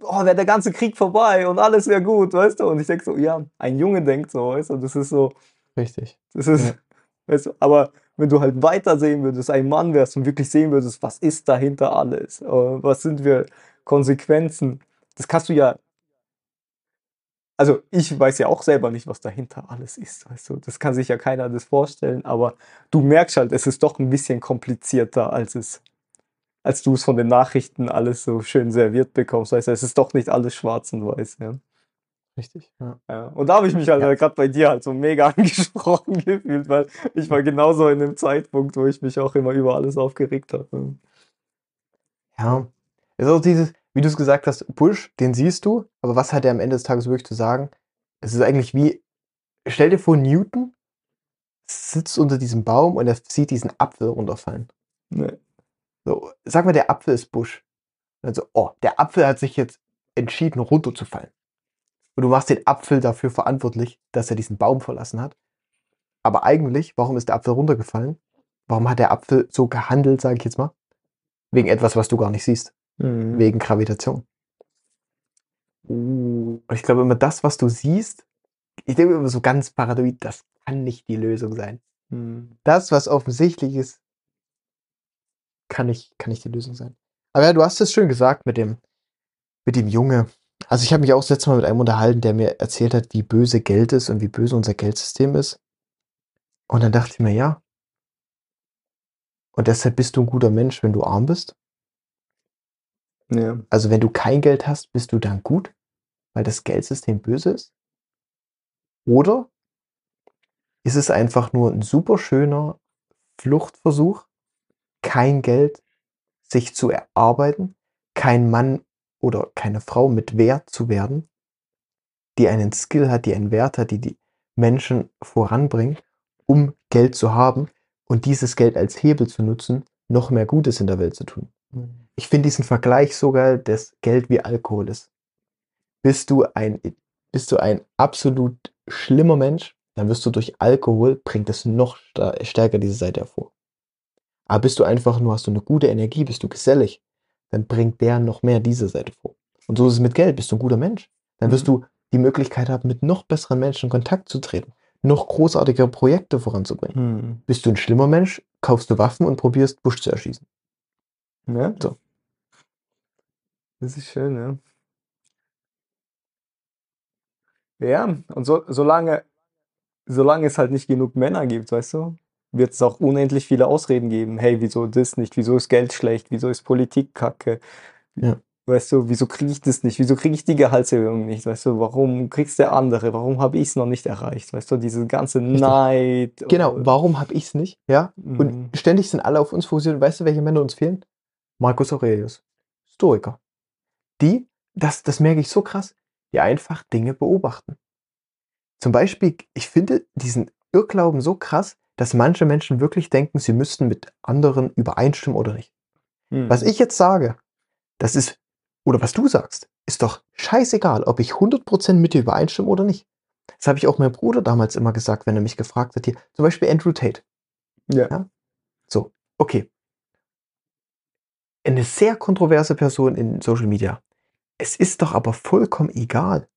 oh, wäre der ganze Krieg vorbei und alles wäre gut, weißt du? Und ich denke so, ja, ein Junge denkt so, weißt du, das ist so, Richtig. das ist, Ja. weißt du, aber wenn du halt weiter sehen würdest, ein Mann wärst und wirklich sehen würdest, was ist dahinter alles, äh, was sind wir Konsequenzen, das kannst du ja, also ich weiß ja auch selber nicht, was dahinter alles ist, weißt du, das kann sich ja keiner das vorstellen, aber du merkst halt, es ist doch ein bisschen komplizierter, als es, als du es von den Nachrichten alles so schön serviert bekommst, weißt du, es ist doch nicht alles schwarz und weiß, ja. Richtig. Ja. Ja, und da habe ich mich halt Ja. gerade bei dir halt so mega angesprochen gefühlt, weil ich war genauso in einem Zeitpunkt, wo ich mich auch immer über alles aufgeregt habe. Ja. Es ist auch dieses, wie du es gesagt hast, Bush, den siehst du, aber was hat er am Ende des Tages wirklich zu sagen? Es ist eigentlich wie, stell dir vor, Newton sitzt unter diesem Baum und er sieht diesen Apfel runterfallen. Ne. So, sag mal, der Apfel ist Bush. Also, oh, der Apfel hat sich jetzt entschieden, runterzufallen. Und du machst den Apfel dafür verantwortlich, dass er diesen Baum verlassen hat. Aber eigentlich, warum ist der Apfel runtergefallen? Warum hat der Apfel so gehandelt, sage ich jetzt mal? Wegen etwas, was du gar nicht siehst. Mhm. Wegen Gravitation. Uh. Und ich glaube immer, das, was du siehst, ich denke immer so ganz paranoid, das kann nicht die Lösung sein. Mhm. Das, was offensichtlich ist, kann nicht, kann nicht die Lösung sein. Aber ja, du hast es schön gesagt mit dem, mit dem Junge. Also ich habe mich auch das letzte Mal mit einem unterhalten, der mir erzählt hat, wie böse Geld ist und wie böse unser Geldsystem ist. Und dann dachte ich mir, ja, Und deshalb bist du ein guter Mensch, wenn du arm bist. Ja. Also wenn du kein Geld hast, bist du dann gut, weil das Geldsystem böse ist? Oder ist es einfach nur ein super schöner Fluchtversuch, kein Geld sich zu erarbeiten, kein Mann oder keine Frau mit Wert zu werden, die einen Skill hat, die einen Wert hat, die die Menschen voranbringt, um Geld zu haben und dieses Geld als Hebel zu nutzen, noch mehr Gutes in der Welt zu tun. Ich finde diesen Vergleich sogar, dass Geld wie Alkohol ist. Bist du ein, bist du ein absolut schlimmer Mensch, dann wirst du durch Alkohol, bringt es noch stärker diese Seite hervor. Aber bist du einfach nur, hast du eine gute Energie, bist du gesellig, dann bringt der noch mehr diese Seite vor. Und so ist es mit Geld, bist du ein guter Mensch. Dann wirst Mhm. du die Möglichkeit haben, mit noch besseren Menschen in Kontakt zu treten, noch großartigere Projekte voranzubringen. Hm. Bist du ein schlimmer Mensch, kaufst du Waffen und probierst Bush zu erschießen. Ja. So. Das ist schön, ja. Ja, und so, solange, solange es halt nicht genug Männer gibt, weißt du, wird es auch unendlich viele Ausreden geben. Hey, wieso das nicht? Wieso ist Geld schlecht? Wieso ist Politik kacke? Ja. Weißt du, wieso kriege ich das nicht? Wieso kriege ich die Gehaltserhöhung nicht? Weißt du, warum kriegst der andere? Warum habe ich es noch nicht erreicht? Weißt du, diese ganze Neid. Genau, warum habe ich es nicht? Ja. Mhm. Und ständig sind alle auf uns fokussiert. Weißt du, welche Männer uns fehlen? Marcus Aurelius. Stoiker. Die, das, das merke ich so krass, die einfach Dinge beobachten. Zum Beispiel, ich finde diesen Irrglauben so krass, dass manche Menschen wirklich denken, sie müssten mit anderen übereinstimmen oder nicht. Mhm. Was ich jetzt sage, das ist, oder was du sagst, ist doch scheißegal, ob ich 100% mit dir übereinstimme oder nicht. Das habe ich auch meinem Bruder damals immer gesagt, wenn er mich gefragt hat, hier, zum Beispiel Andrew Tate. Ja. Ja. So, okay. Eine sehr kontroverse Person in Social Media. Es ist doch aber vollkommen egal,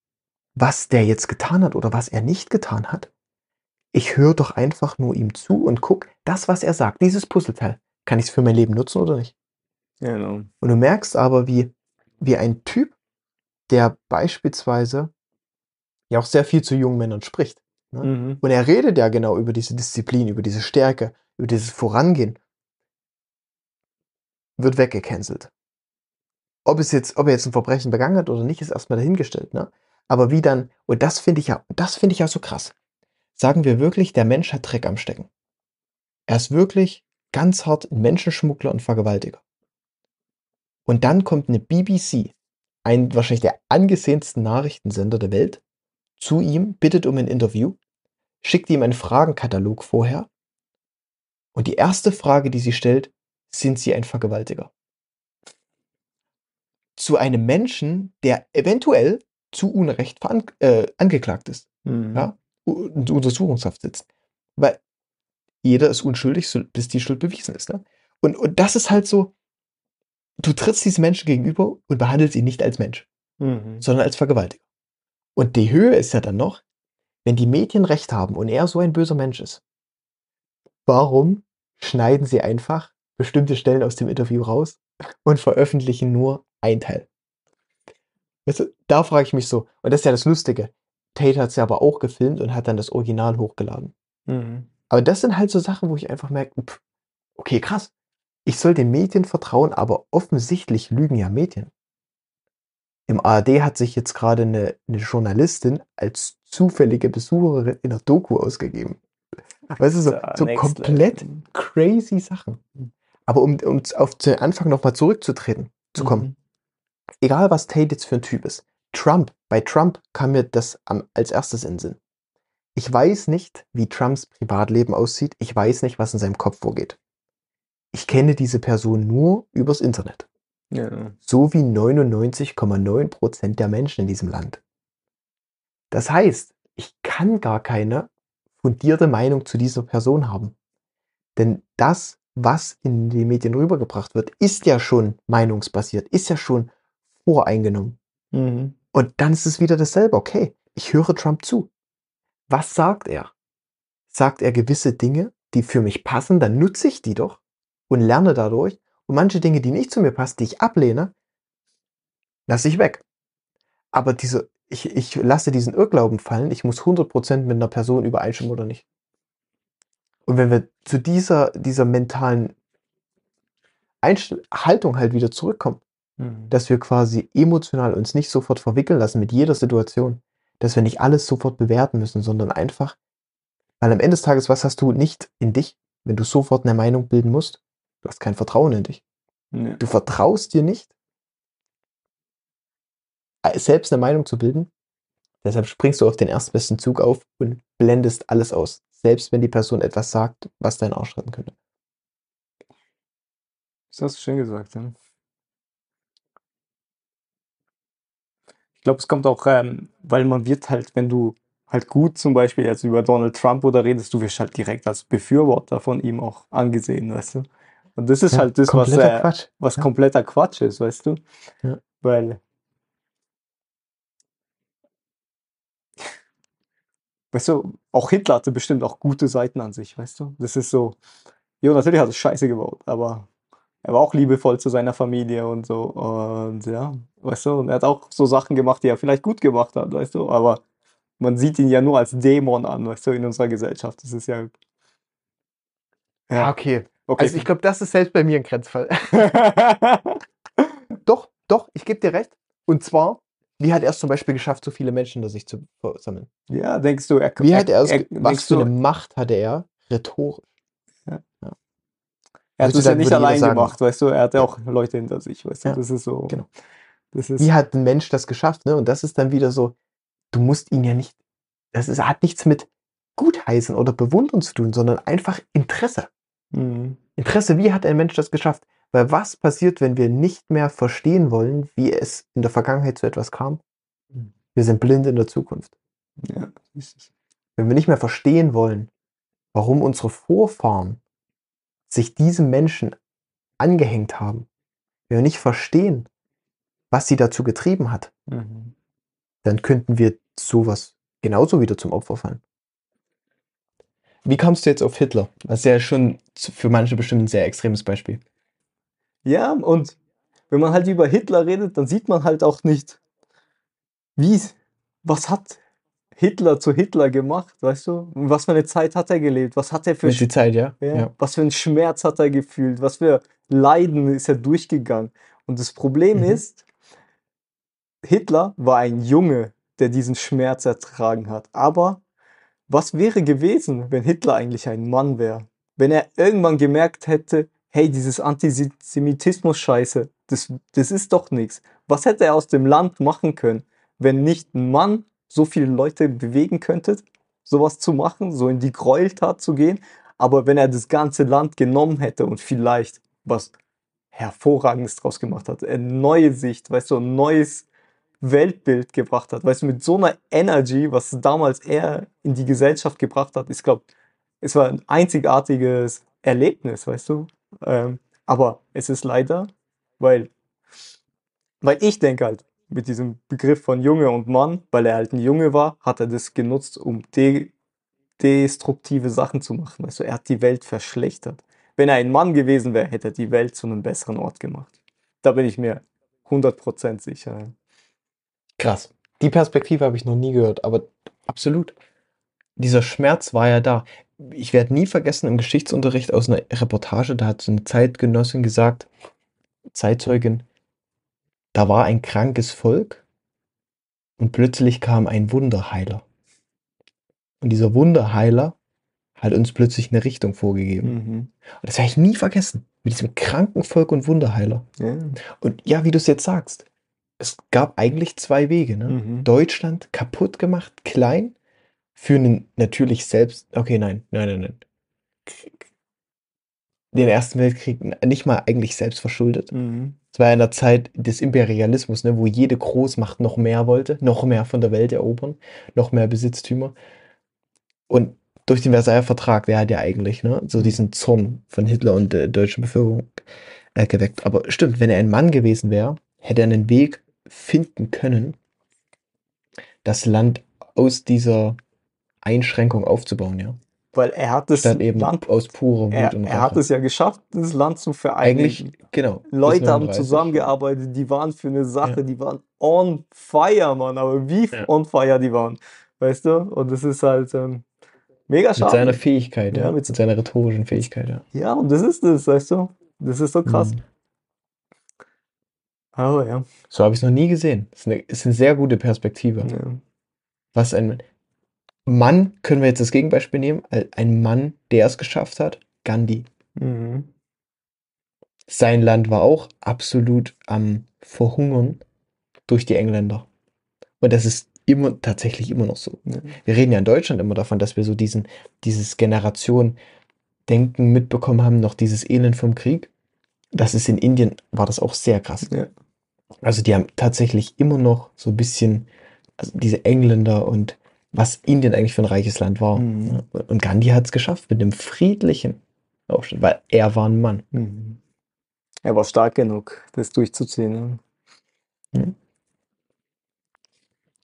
was der jetzt getan hat oder was er nicht getan hat. Ich höre doch einfach nur ihm zu und guck, das, was er sagt, dieses Puzzleteil, kann ich es für mein Leben nutzen oder nicht? Genau. Und du merkst aber, wie, wie ein Typ, der beispielsweise ja auch sehr viel zu jungen Männern spricht. Ne? Mhm. Und er redet ja genau über diese Disziplin, über diese Stärke, über dieses Vorangehen. Wird weggecancelt. Ob es jetzt, ob er jetzt ein Verbrechen begangen hat oder nicht, ist erstmal dahingestellt, ne? Aber wie dann, und das finde ich ja, das finde ich ja so krass. Sagen wir wirklich, der Mensch hat Dreck am Stecken. Er ist wirklich ganz hart ein Menschenschmuggler und Vergewaltiger. Und dann kommt eine BBC, ein wahrscheinlich der angesehensten Nachrichtensender der Welt, zu ihm, bittet um ein Interview, schickt ihm einen Fragenkatalog vorher. Und die erste Frage, die sie stellt, sind Sie ein Vergewaltiger? Zu einem Menschen, der eventuell zu Unrecht äh, angeklagt ist, Mhm. ja, u- in Untersuchungshaft sitzt. Weil jeder ist unschuldig, so- bis die Schuld bewiesen ist. Ne? Und, und das ist halt so, du trittst diesem Menschen gegenüber und behandelst ihn nicht als Mensch Mhm. sondern als Vergewaltiger. Und die Höhe ist ja dann noch, wenn die Medien recht haben und er so ein böser Mensch ist, warum schneiden sie einfach bestimmte Stellen aus dem Interview raus und veröffentlichen nur ein Teil? Weißt du, da frage ich mich so, und das ist ja das Lustige, Tate hat es ja aber auch gefilmt und hat dann das Original hochgeladen. Mhm. Aber das sind halt so Sachen, wo ich einfach merke, pff, okay, krass. Ich soll den Medien vertrauen, aber offensichtlich lügen ja Medien. Im ARD hat sich jetzt gerade eine, eine Journalistin als zufällige Besucherin in der Doku ausgegeben. Weißt du, so, so komplett crazy Sachen. Aber um, um auf den Anfang nochmal zurückzutreten, zu kommen, Mhm. Egal was Tate jetzt für ein Typ ist, Trump, bei Trump kam mir das am, als erstes in den Sinn. Ich weiß nicht, wie Trumps Privatleben aussieht. Ich weiß nicht, was in seinem Kopf vorgeht. Ich kenne diese Person nur übers Internet. Ja. So wie 99,9 Prozent der Menschen in diesem Land. Das heißt, ich kann gar keine fundierte Meinung zu dieser Person haben. Denn das, was in die Medien rübergebracht wird, ist ja schon meinungsbasiert, ist ja schon voreingenommen. Mhm. Und dann ist es wieder dasselbe. Okay, ich höre Trump zu. Was sagt er? Sagt er gewisse Dinge, die für mich passen, dann nutze ich die doch und lerne dadurch. Und manche Dinge, die nicht zu mir passen, die ich ablehne, lasse ich weg. Aber diese, ich, ich lasse diesen Irrglauben fallen, ich muss 100% mit einer Person übereinstimmen oder nicht. Und wenn wir zu dieser, dieser mentalen Einstell Haltung halt wieder zurückkommt. Mhm. Dass wir quasi emotional uns nicht sofort verwickeln lassen mit jeder Situation. Dass wir nicht alles sofort bewerten müssen, sondern einfach, weil am Ende des Tages, was hast du nicht in dich, wenn du sofort eine Meinung bilden musst? Du hast kein Vertrauen in dich. Ja. Du vertraust dir nicht, äh, selbst eine Meinung zu bilden. Deshalb springst du auf den erstbesten Zug auf und blendest alles aus. Selbst wenn die Person etwas sagt, was deinen Arsch retten könnte. Das hast du schön gesagt, ja. Glaube, es kommt auch, ähm, weil man wird halt, wenn du halt gut zum Beispiel jetzt über Donald Trump oder redest, du wirst halt direkt als Befürworter von ihm auch angesehen, weißt du? Und das ist Ja, halt das, was, kompletter äh, Quatsch. was Ja. kompletter Quatsch ist, weißt du? Ja. Weil, weißt du, auch Hitler hatte bestimmt auch gute Seiten an sich, weißt du? Das ist so, jo, natürlich hat er Scheiße gebaut, aber er war auch liebevoll zu seiner Familie und so. Und ja, weißt du, und er hat auch so Sachen gemacht, die er vielleicht gut gemacht hat, weißt du, aber man sieht ihn ja nur als Dämon an, weißt du, in unserer Gesellschaft. Das ist ja. Ah, okay. okay. Also ich glaube, das ist selbst bei mir ein Grenzfall. doch, doch, ich gebe dir recht. Und zwar, wie hat er es zum Beispiel geschafft, so viele Menschen unter sich zu versammeln? ja, denkst du, er Wie hat er es, was für eine Macht hatte er rhetorisch? Er hat es ja nicht allein gemacht, weißt du, er hatte auch Leute hinter sich, weißt du, Ja, das ist so. genau. Das ist, Wie hat ein Mensch das geschafft? Ne? Und das ist dann wieder so, du musst ihn ja nicht, das ist, hat nichts mit Gutheißen oder Bewundern zu tun, sondern einfach Interesse. Mhm. Interesse, wie hat ein Mensch das geschafft? Weil was passiert, wenn wir nicht mehr verstehen wollen, wie es in der Vergangenheit zu etwas kam? Mhm. Wir sind blind in der Zukunft. Ja, das ist- Wenn wir nicht mehr verstehen wollen, warum unsere Vorfahren sich diesem Menschen angehängt haben, wenn wir nicht verstehen, was sie dazu getrieben hat, mhm. dann könnten wir sowas genauso wieder zum Opfer fallen. Wie kommst du jetzt auf Hitler? Das ist ja schon für manche bestimmt ein sehr extremes Beispiel. Ja, und wenn man halt über Hitler redet, dann sieht man halt auch nicht, wie, was hat Hitler zu Hitler gemacht, weißt du? Was für eine Zeit hat er gelebt? Was hat er für, die Zeit, ja? ja, was für einen Schmerz hat er gefühlt? Was für Leiden ist er durchgegangen? Und das Problem Mhm. ist, Hitler war ein Junge, der diesen Schmerz ertragen hat. Aber was wäre gewesen, wenn Hitler eigentlich ein Mann wäre? Wenn er irgendwann gemerkt hätte, hey, dieses Antisemitismus-Scheiße, das, das ist doch nichts. Was hätte er aus dem Land machen können, wenn nicht ein Mann so viele Leute bewegen könnte, sowas zu machen, so in die Gräueltat zu gehen? Aber wenn er das ganze Land genommen hätte und vielleicht was Hervorragendes draus gemacht hat, eine neue Sicht, weißt du, ein neues Weltbild gebracht hat, weißt du, mit so einer Energy, was damals er in die Gesellschaft gebracht hat, ich glaube, es war ein einzigartiges Erlebnis, weißt du. Ähm, aber es ist leider, weil, weil ich denke halt, mit diesem Begriff von Junge und Mann, weil er halt ein Junge war, hat er das genutzt, um de destruktive Sachen zu machen. Du, er hat die Welt verschlechtert. Wenn er ein Mann gewesen wäre, hätte er die Welt zu einem besseren Ort gemacht. Da bin ich mir 100% sicher. Krass. Die Perspektive habe ich noch nie gehört, aber absolut. Dieser Schmerz war ja da. Ich werde nie vergessen, im Geschichtsunterricht aus einer Reportage, da hat so eine Zeitgenossin gesagt, Zeitzeugin, da war ein krankes Volk und plötzlich kam ein Wunderheiler. Und dieser Wunderheiler hat uns plötzlich eine Richtung vorgegeben. Mhm. Und das werde ich nie vergessen. Mit diesem kranken Volk und Wunderheiler. Ja. Und ja, wie du es jetzt sagst, es gab eigentlich zwei Wege. Ne? Mhm. Deutschland kaputt gemacht, klein, für einen natürlich selbst. Okay, nein, nein, nein, nein. Den Ersten Weltkrieg nicht mal eigentlich selbst verschuldet. Mhm. Es war in der Zeit des Imperialismus, ne, wo jede Großmacht noch mehr wollte, noch mehr von der Welt erobern, noch mehr Besitztümer. Und durch den Versailler Vertrag, der hat ja eigentlich ne, so diesen Zorn von Hitler und der deutschen Bevölkerung äh, geweckt. Aber stimmt, wenn er ein Mann gewesen wäre, hätte er einen Weg finden können, das Land aus dieser Einschränkung aufzubauen, ja. Weil er hat es Statt eben Land, aus purer Wut er, und er hat es ja geschafft, das Land zu vereinigen. Eigentlich, genau. Leute haben 39. zusammengearbeitet, die waren für eine Sache, Ja. die waren on fire, Mann. Aber wie Ja. on fire die waren, weißt du? Und das ist halt ähm, mega Mit seiner schade. Fähigkeit, Ja, ja. mit Mit, seiner rhetorischen Fähigkeit, ja. Ja, und das ist es, weißt du? Das ist so krass. Mhm. Aber ja. So habe ich es noch nie gesehen. Das ist eine, ist eine sehr gute Perspektive. ja. Was ein Mann, können wir jetzt das Gegenbeispiel nehmen, ein Mann, der es geschafft hat, Gandhi. Mhm. Sein Land war auch absolut am Verhungern durch die Engländer. Und das ist immer tatsächlich immer noch so. Ja. Wir reden ja in Deutschland immer davon, dass wir so diesen, dieses Generation-Denken mitbekommen haben, noch dieses Elend vom Krieg. Das ist in Indien, war das auch sehr krass. Ja. Also die haben tatsächlich immer noch so ein bisschen, also diese Engländer und was Indien eigentlich für ein reiches Land war. Mhm. Und Gandhi hat es geschafft mit einem friedlichen Aufstand, weil er war ein Mann. Mhm. Er war stark genug, das durchzuziehen. ne?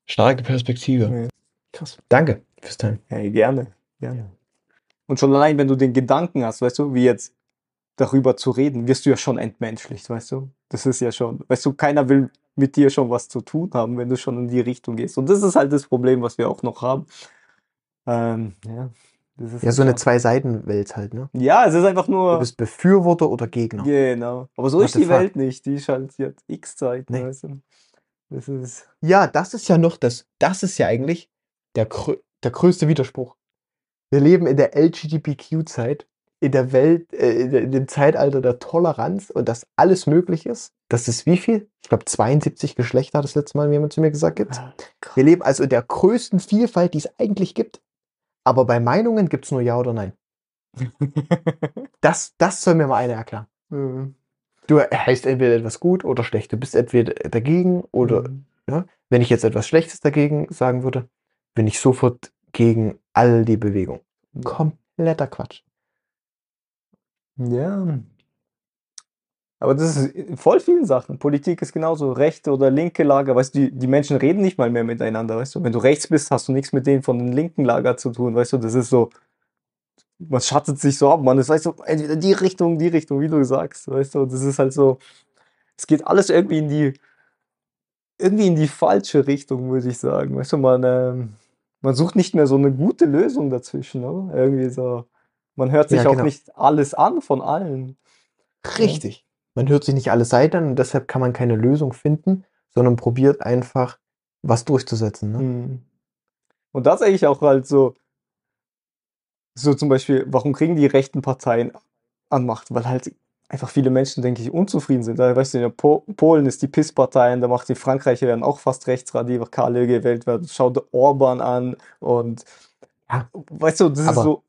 Starke Perspektive. Ja. Krass. Danke fürs Teilen. Hey, gerne, gerne. Und schon allein, wenn du den Gedanken hast, weißt du, wie jetzt darüber zu reden, wirst du ja schon entmenschlicht, weißt du? Das ist ja schon, weißt du, keiner will mit dir schon was zu tun haben, wenn du schon in die Richtung gehst. Und das ist halt das Problem, was wir auch noch haben. Ähm, ja, das ist Ja, so eine Zwei-Seiten-Welt halt, ne? Ja, es ist einfach Du nur. bist Befürworter oder Gegner. Genau. Aber so What ist die fuck? Welt nicht. Die ist halt jetzt X-Zeit, Nee. weißt du? Das ist. Ja, das ist ja noch das, das ist ja eigentlich der, der größte Widerspruch. Wir leben in der LGBTQ-Zeit, in der Welt, äh, in, dem Zeitalter der Toleranz und dass alles möglich ist. Das ist wie viel? Ich glaube 72 Geschlechter hat das letzte Mal jemand zu mir gesagt gibt. Wir leben also in der größten Vielfalt, die es eigentlich gibt. Aber bei Meinungen gibt es nur Ja oder Nein. Das, das soll mir mal einer erklären. Mhm. Du heißt entweder etwas gut oder schlecht. Du bist entweder dagegen oder Mhm. wenn ich jetzt etwas Schlechtes dagegen sagen würde, bin ich sofort gegen all die Bewegung. Kompletter Quatsch. Ja. Aber das ist in voll vielen Sachen. Politik ist genauso rechte oder linke Lager. Weißt du, die, die Menschen reden nicht mal mehr miteinander. Weißt du, wenn du rechts bist, hast du nichts mit denen von den linken Lager zu tun. Weißt du, das ist so, man schattet sich so ab. Man ist, weißt du, entweder die Richtung, die Richtung, wie du sagst. Weißt du, das ist halt so, es geht alles irgendwie in die, irgendwie in die falsche Richtung, würde ich sagen. Weißt du, man, ähm, man sucht nicht mehr so eine gute Lösung dazwischen. Oder? Irgendwie so, man hört sich Ja, auch genau. nicht alles an von allen. Richtig. Man hört sich nicht alle Seiten an und deshalb kann man keine Lösung finden, sondern probiert einfach, was durchzusetzen. Ne? Mhm. Und das eigentlich auch halt so, so zum Beispiel, warum kriegen die rechten Parteien an Macht? Weil halt einfach viele Menschen, denke ich, unzufrieden sind. Da, weißt du, in po Polen ist die PIS-Partei, da macht die Frankreich werden auch fast rechtsradikale gewählt werden. Schau dir Orban an und Ja. weißt du, das ist Aber- so.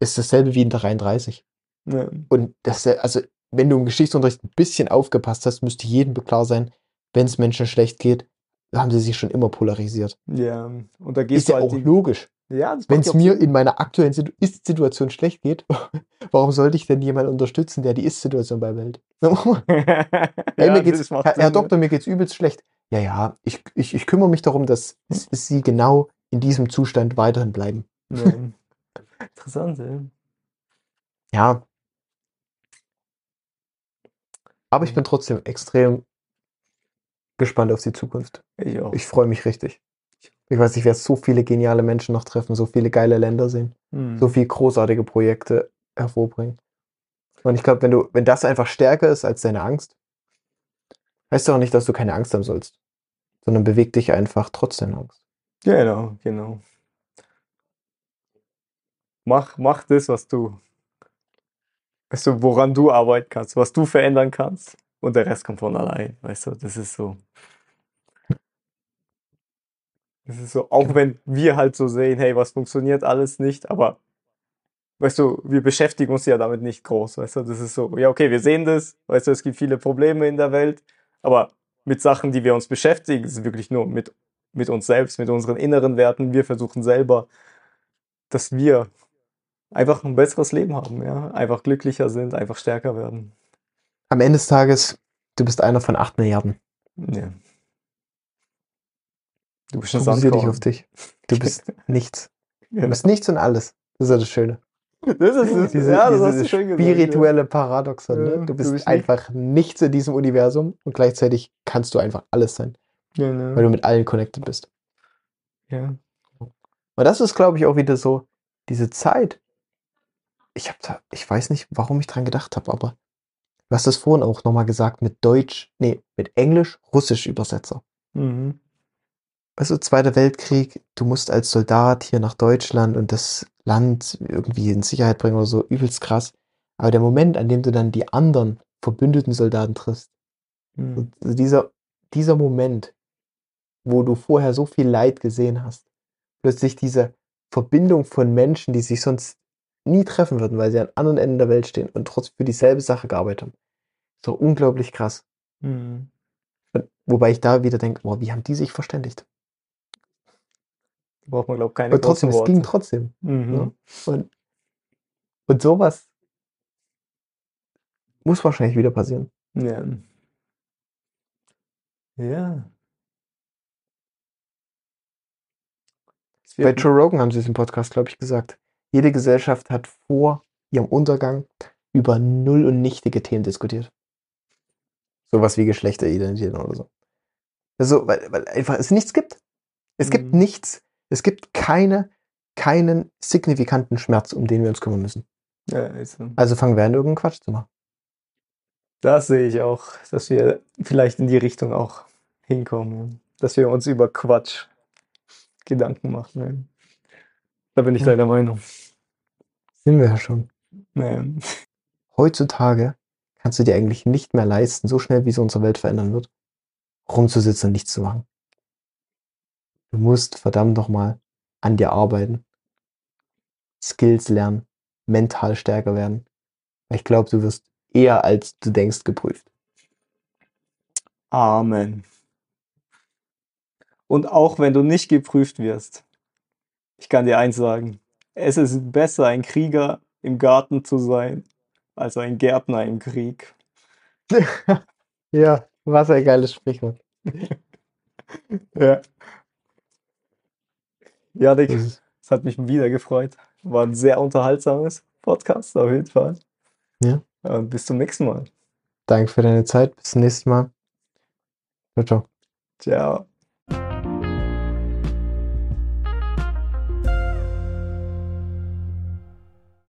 Ist dasselbe wie in 33. Ne, Und das, also, wenn du im Geschichtsunterricht ein bisschen aufgepasst hast, müsste jedem klar sein, wenn es Menschen schlecht geht, haben sie sich schon immer polarisiert. ja, und da gehst Ist du ja halt auch logisch. ja, Wenn es ja mir Sinn. in meiner aktuellen Situ- Ist-Situation schlecht geht, warum sollte ich denn jemanden unterstützen, der die Ist-Situation beibehält? Hey, Ja, mir geht's, Herr, Herr? Doktor, mir geht's übelst schlecht. Ja, ja, ich, ich, ich kümmere mich darum, dass Sie genau in diesem Zustand weiterhin bleiben. Ja. Interessant, ja. Ja. Aber ich bin trotzdem extrem gespannt auf die Zukunft. Ich auch. Ich freue mich richtig. Ich weiß, ich werde so viele geniale Menschen noch treffen, so viele geile Länder sehen, Mhm. so viele großartige Projekte hervorbringen. Und ich glaube, wenn du, wenn das einfach stärker ist als deine Angst, heißt auch nicht, dass du keine Angst haben sollst, sondern beweg dich einfach trotz deiner Angst. Genau, genau. Mach, mach das, was du, weißt du, woran du arbeiten kannst, was du verändern kannst. Und der Rest kommt von allein, weißt du, das ist so. Das ist so, auch Genau. wenn wir halt so sehen, hey, was funktioniert alles nicht, aber weißt du, wir beschäftigen uns ja damit nicht groß, weißt du, das ist so, ja, okay, wir sehen das, weißt du, es gibt viele Probleme in der Welt, aber mit Sachen, die wir uns beschäftigen, ist wirklich nur mit, mit uns selbst, mit unseren inneren Werten. Wir versuchen selber, dass wir einfach ein besseres Leben haben, ja, einfach glücklicher sind, einfach stärker werden. Am Ende des Tages, du bist einer von acht Milliarden. Ja. Du bist ein Fokussier dich Sandkorn. auf dich. Du bist nichts. Du Genau. bist nichts und alles. Das ist ja das Schöne. Das ist es. Diese, ja, das diese hast du schön gesagt. spirituelle Paradoxon. Ja, Ne? Du du bist bist einfach nichts in diesem Universum und gleichzeitig kannst du einfach alles sein, Ja, weil genau. du mit allen connected bist. ja. Und das ist, glaube ich, auch wieder so diese Zeit. Ich habe da, ich weiß nicht, warum ich dran gedacht habe, aber Du hast es vorhin auch nochmal gesagt mit Deutsch, nee, mit Englisch-Russisch Übersetzer. Mhm. Also Zweiter Weltkrieg, du musst als Soldat hier nach Deutschland und das Land irgendwie in Sicherheit bringen oder so, übelst krass. Aber der Moment, an dem du dann die anderen verbündeten Soldaten triffst, Mhm. also dieser, dieser Moment, wo du vorher so viel Leid gesehen hast, plötzlich diese Verbindung von Menschen, die sich sonst nie treffen würden, weil sie an anderen Enden der Welt stehen und trotzdem für dieselbe Sache gearbeitet haben. So unglaublich krass. Mhm. Wobei ich da wieder denke, boah, wie haben die sich verständigt? Braucht man, glaube ich, keine Und trotzdem, es ging trotzdem. Mhm. Ne? Und, und sowas muss wahrscheinlich wieder passieren. Ja. Ja. Bei Joe Rogan haben sie es im Podcast, glaube ich, gesagt. Jede Gesellschaft hat vor ihrem Untergang über null und nichtige Themen diskutiert. Sowas wie Geschlechteridentität oder so. Also, weil, weil einfach es nichts gibt. Es gibt Mhm. nichts. Es gibt keine, keinen signifikanten Schmerz, um den wir uns kümmern müssen. ja, also, Also fangen wir an, irgendeinen Quatsch zu machen. das sehe ich auch, dass wir vielleicht in die Richtung auch hinkommen. Dass wir uns über Quatsch Gedanken machen. Da bin ich Ja. deiner Meinung. Sind wir ja schon. Ja. Heutzutage kannst du dir eigentlich nicht mehr leisten, so schnell wie es unsere Welt verändern wird, rumzusitzen und nichts zu machen. Du musst verdammt nochmal an dir arbeiten, Skills lernen, mental stärker werden. Ich glaube, du wirst eher als du denkst geprüft. Amen. Und auch wenn du nicht geprüft wirst, ich kann dir eins sagen, es ist besser, ein Krieger im Garten zu sein, als ein Gärtner im Krieg. ja, was ein geiles Sprichwort. Ja. Ja, Dick, es hat mich wieder gefreut. War ein sehr unterhaltsames Podcast, auf jeden Fall. Ja. Und bis zum nächsten Mal. danke für deine Zeit. Bis zum nächsten Mal. Ciao, ciao. Ciao.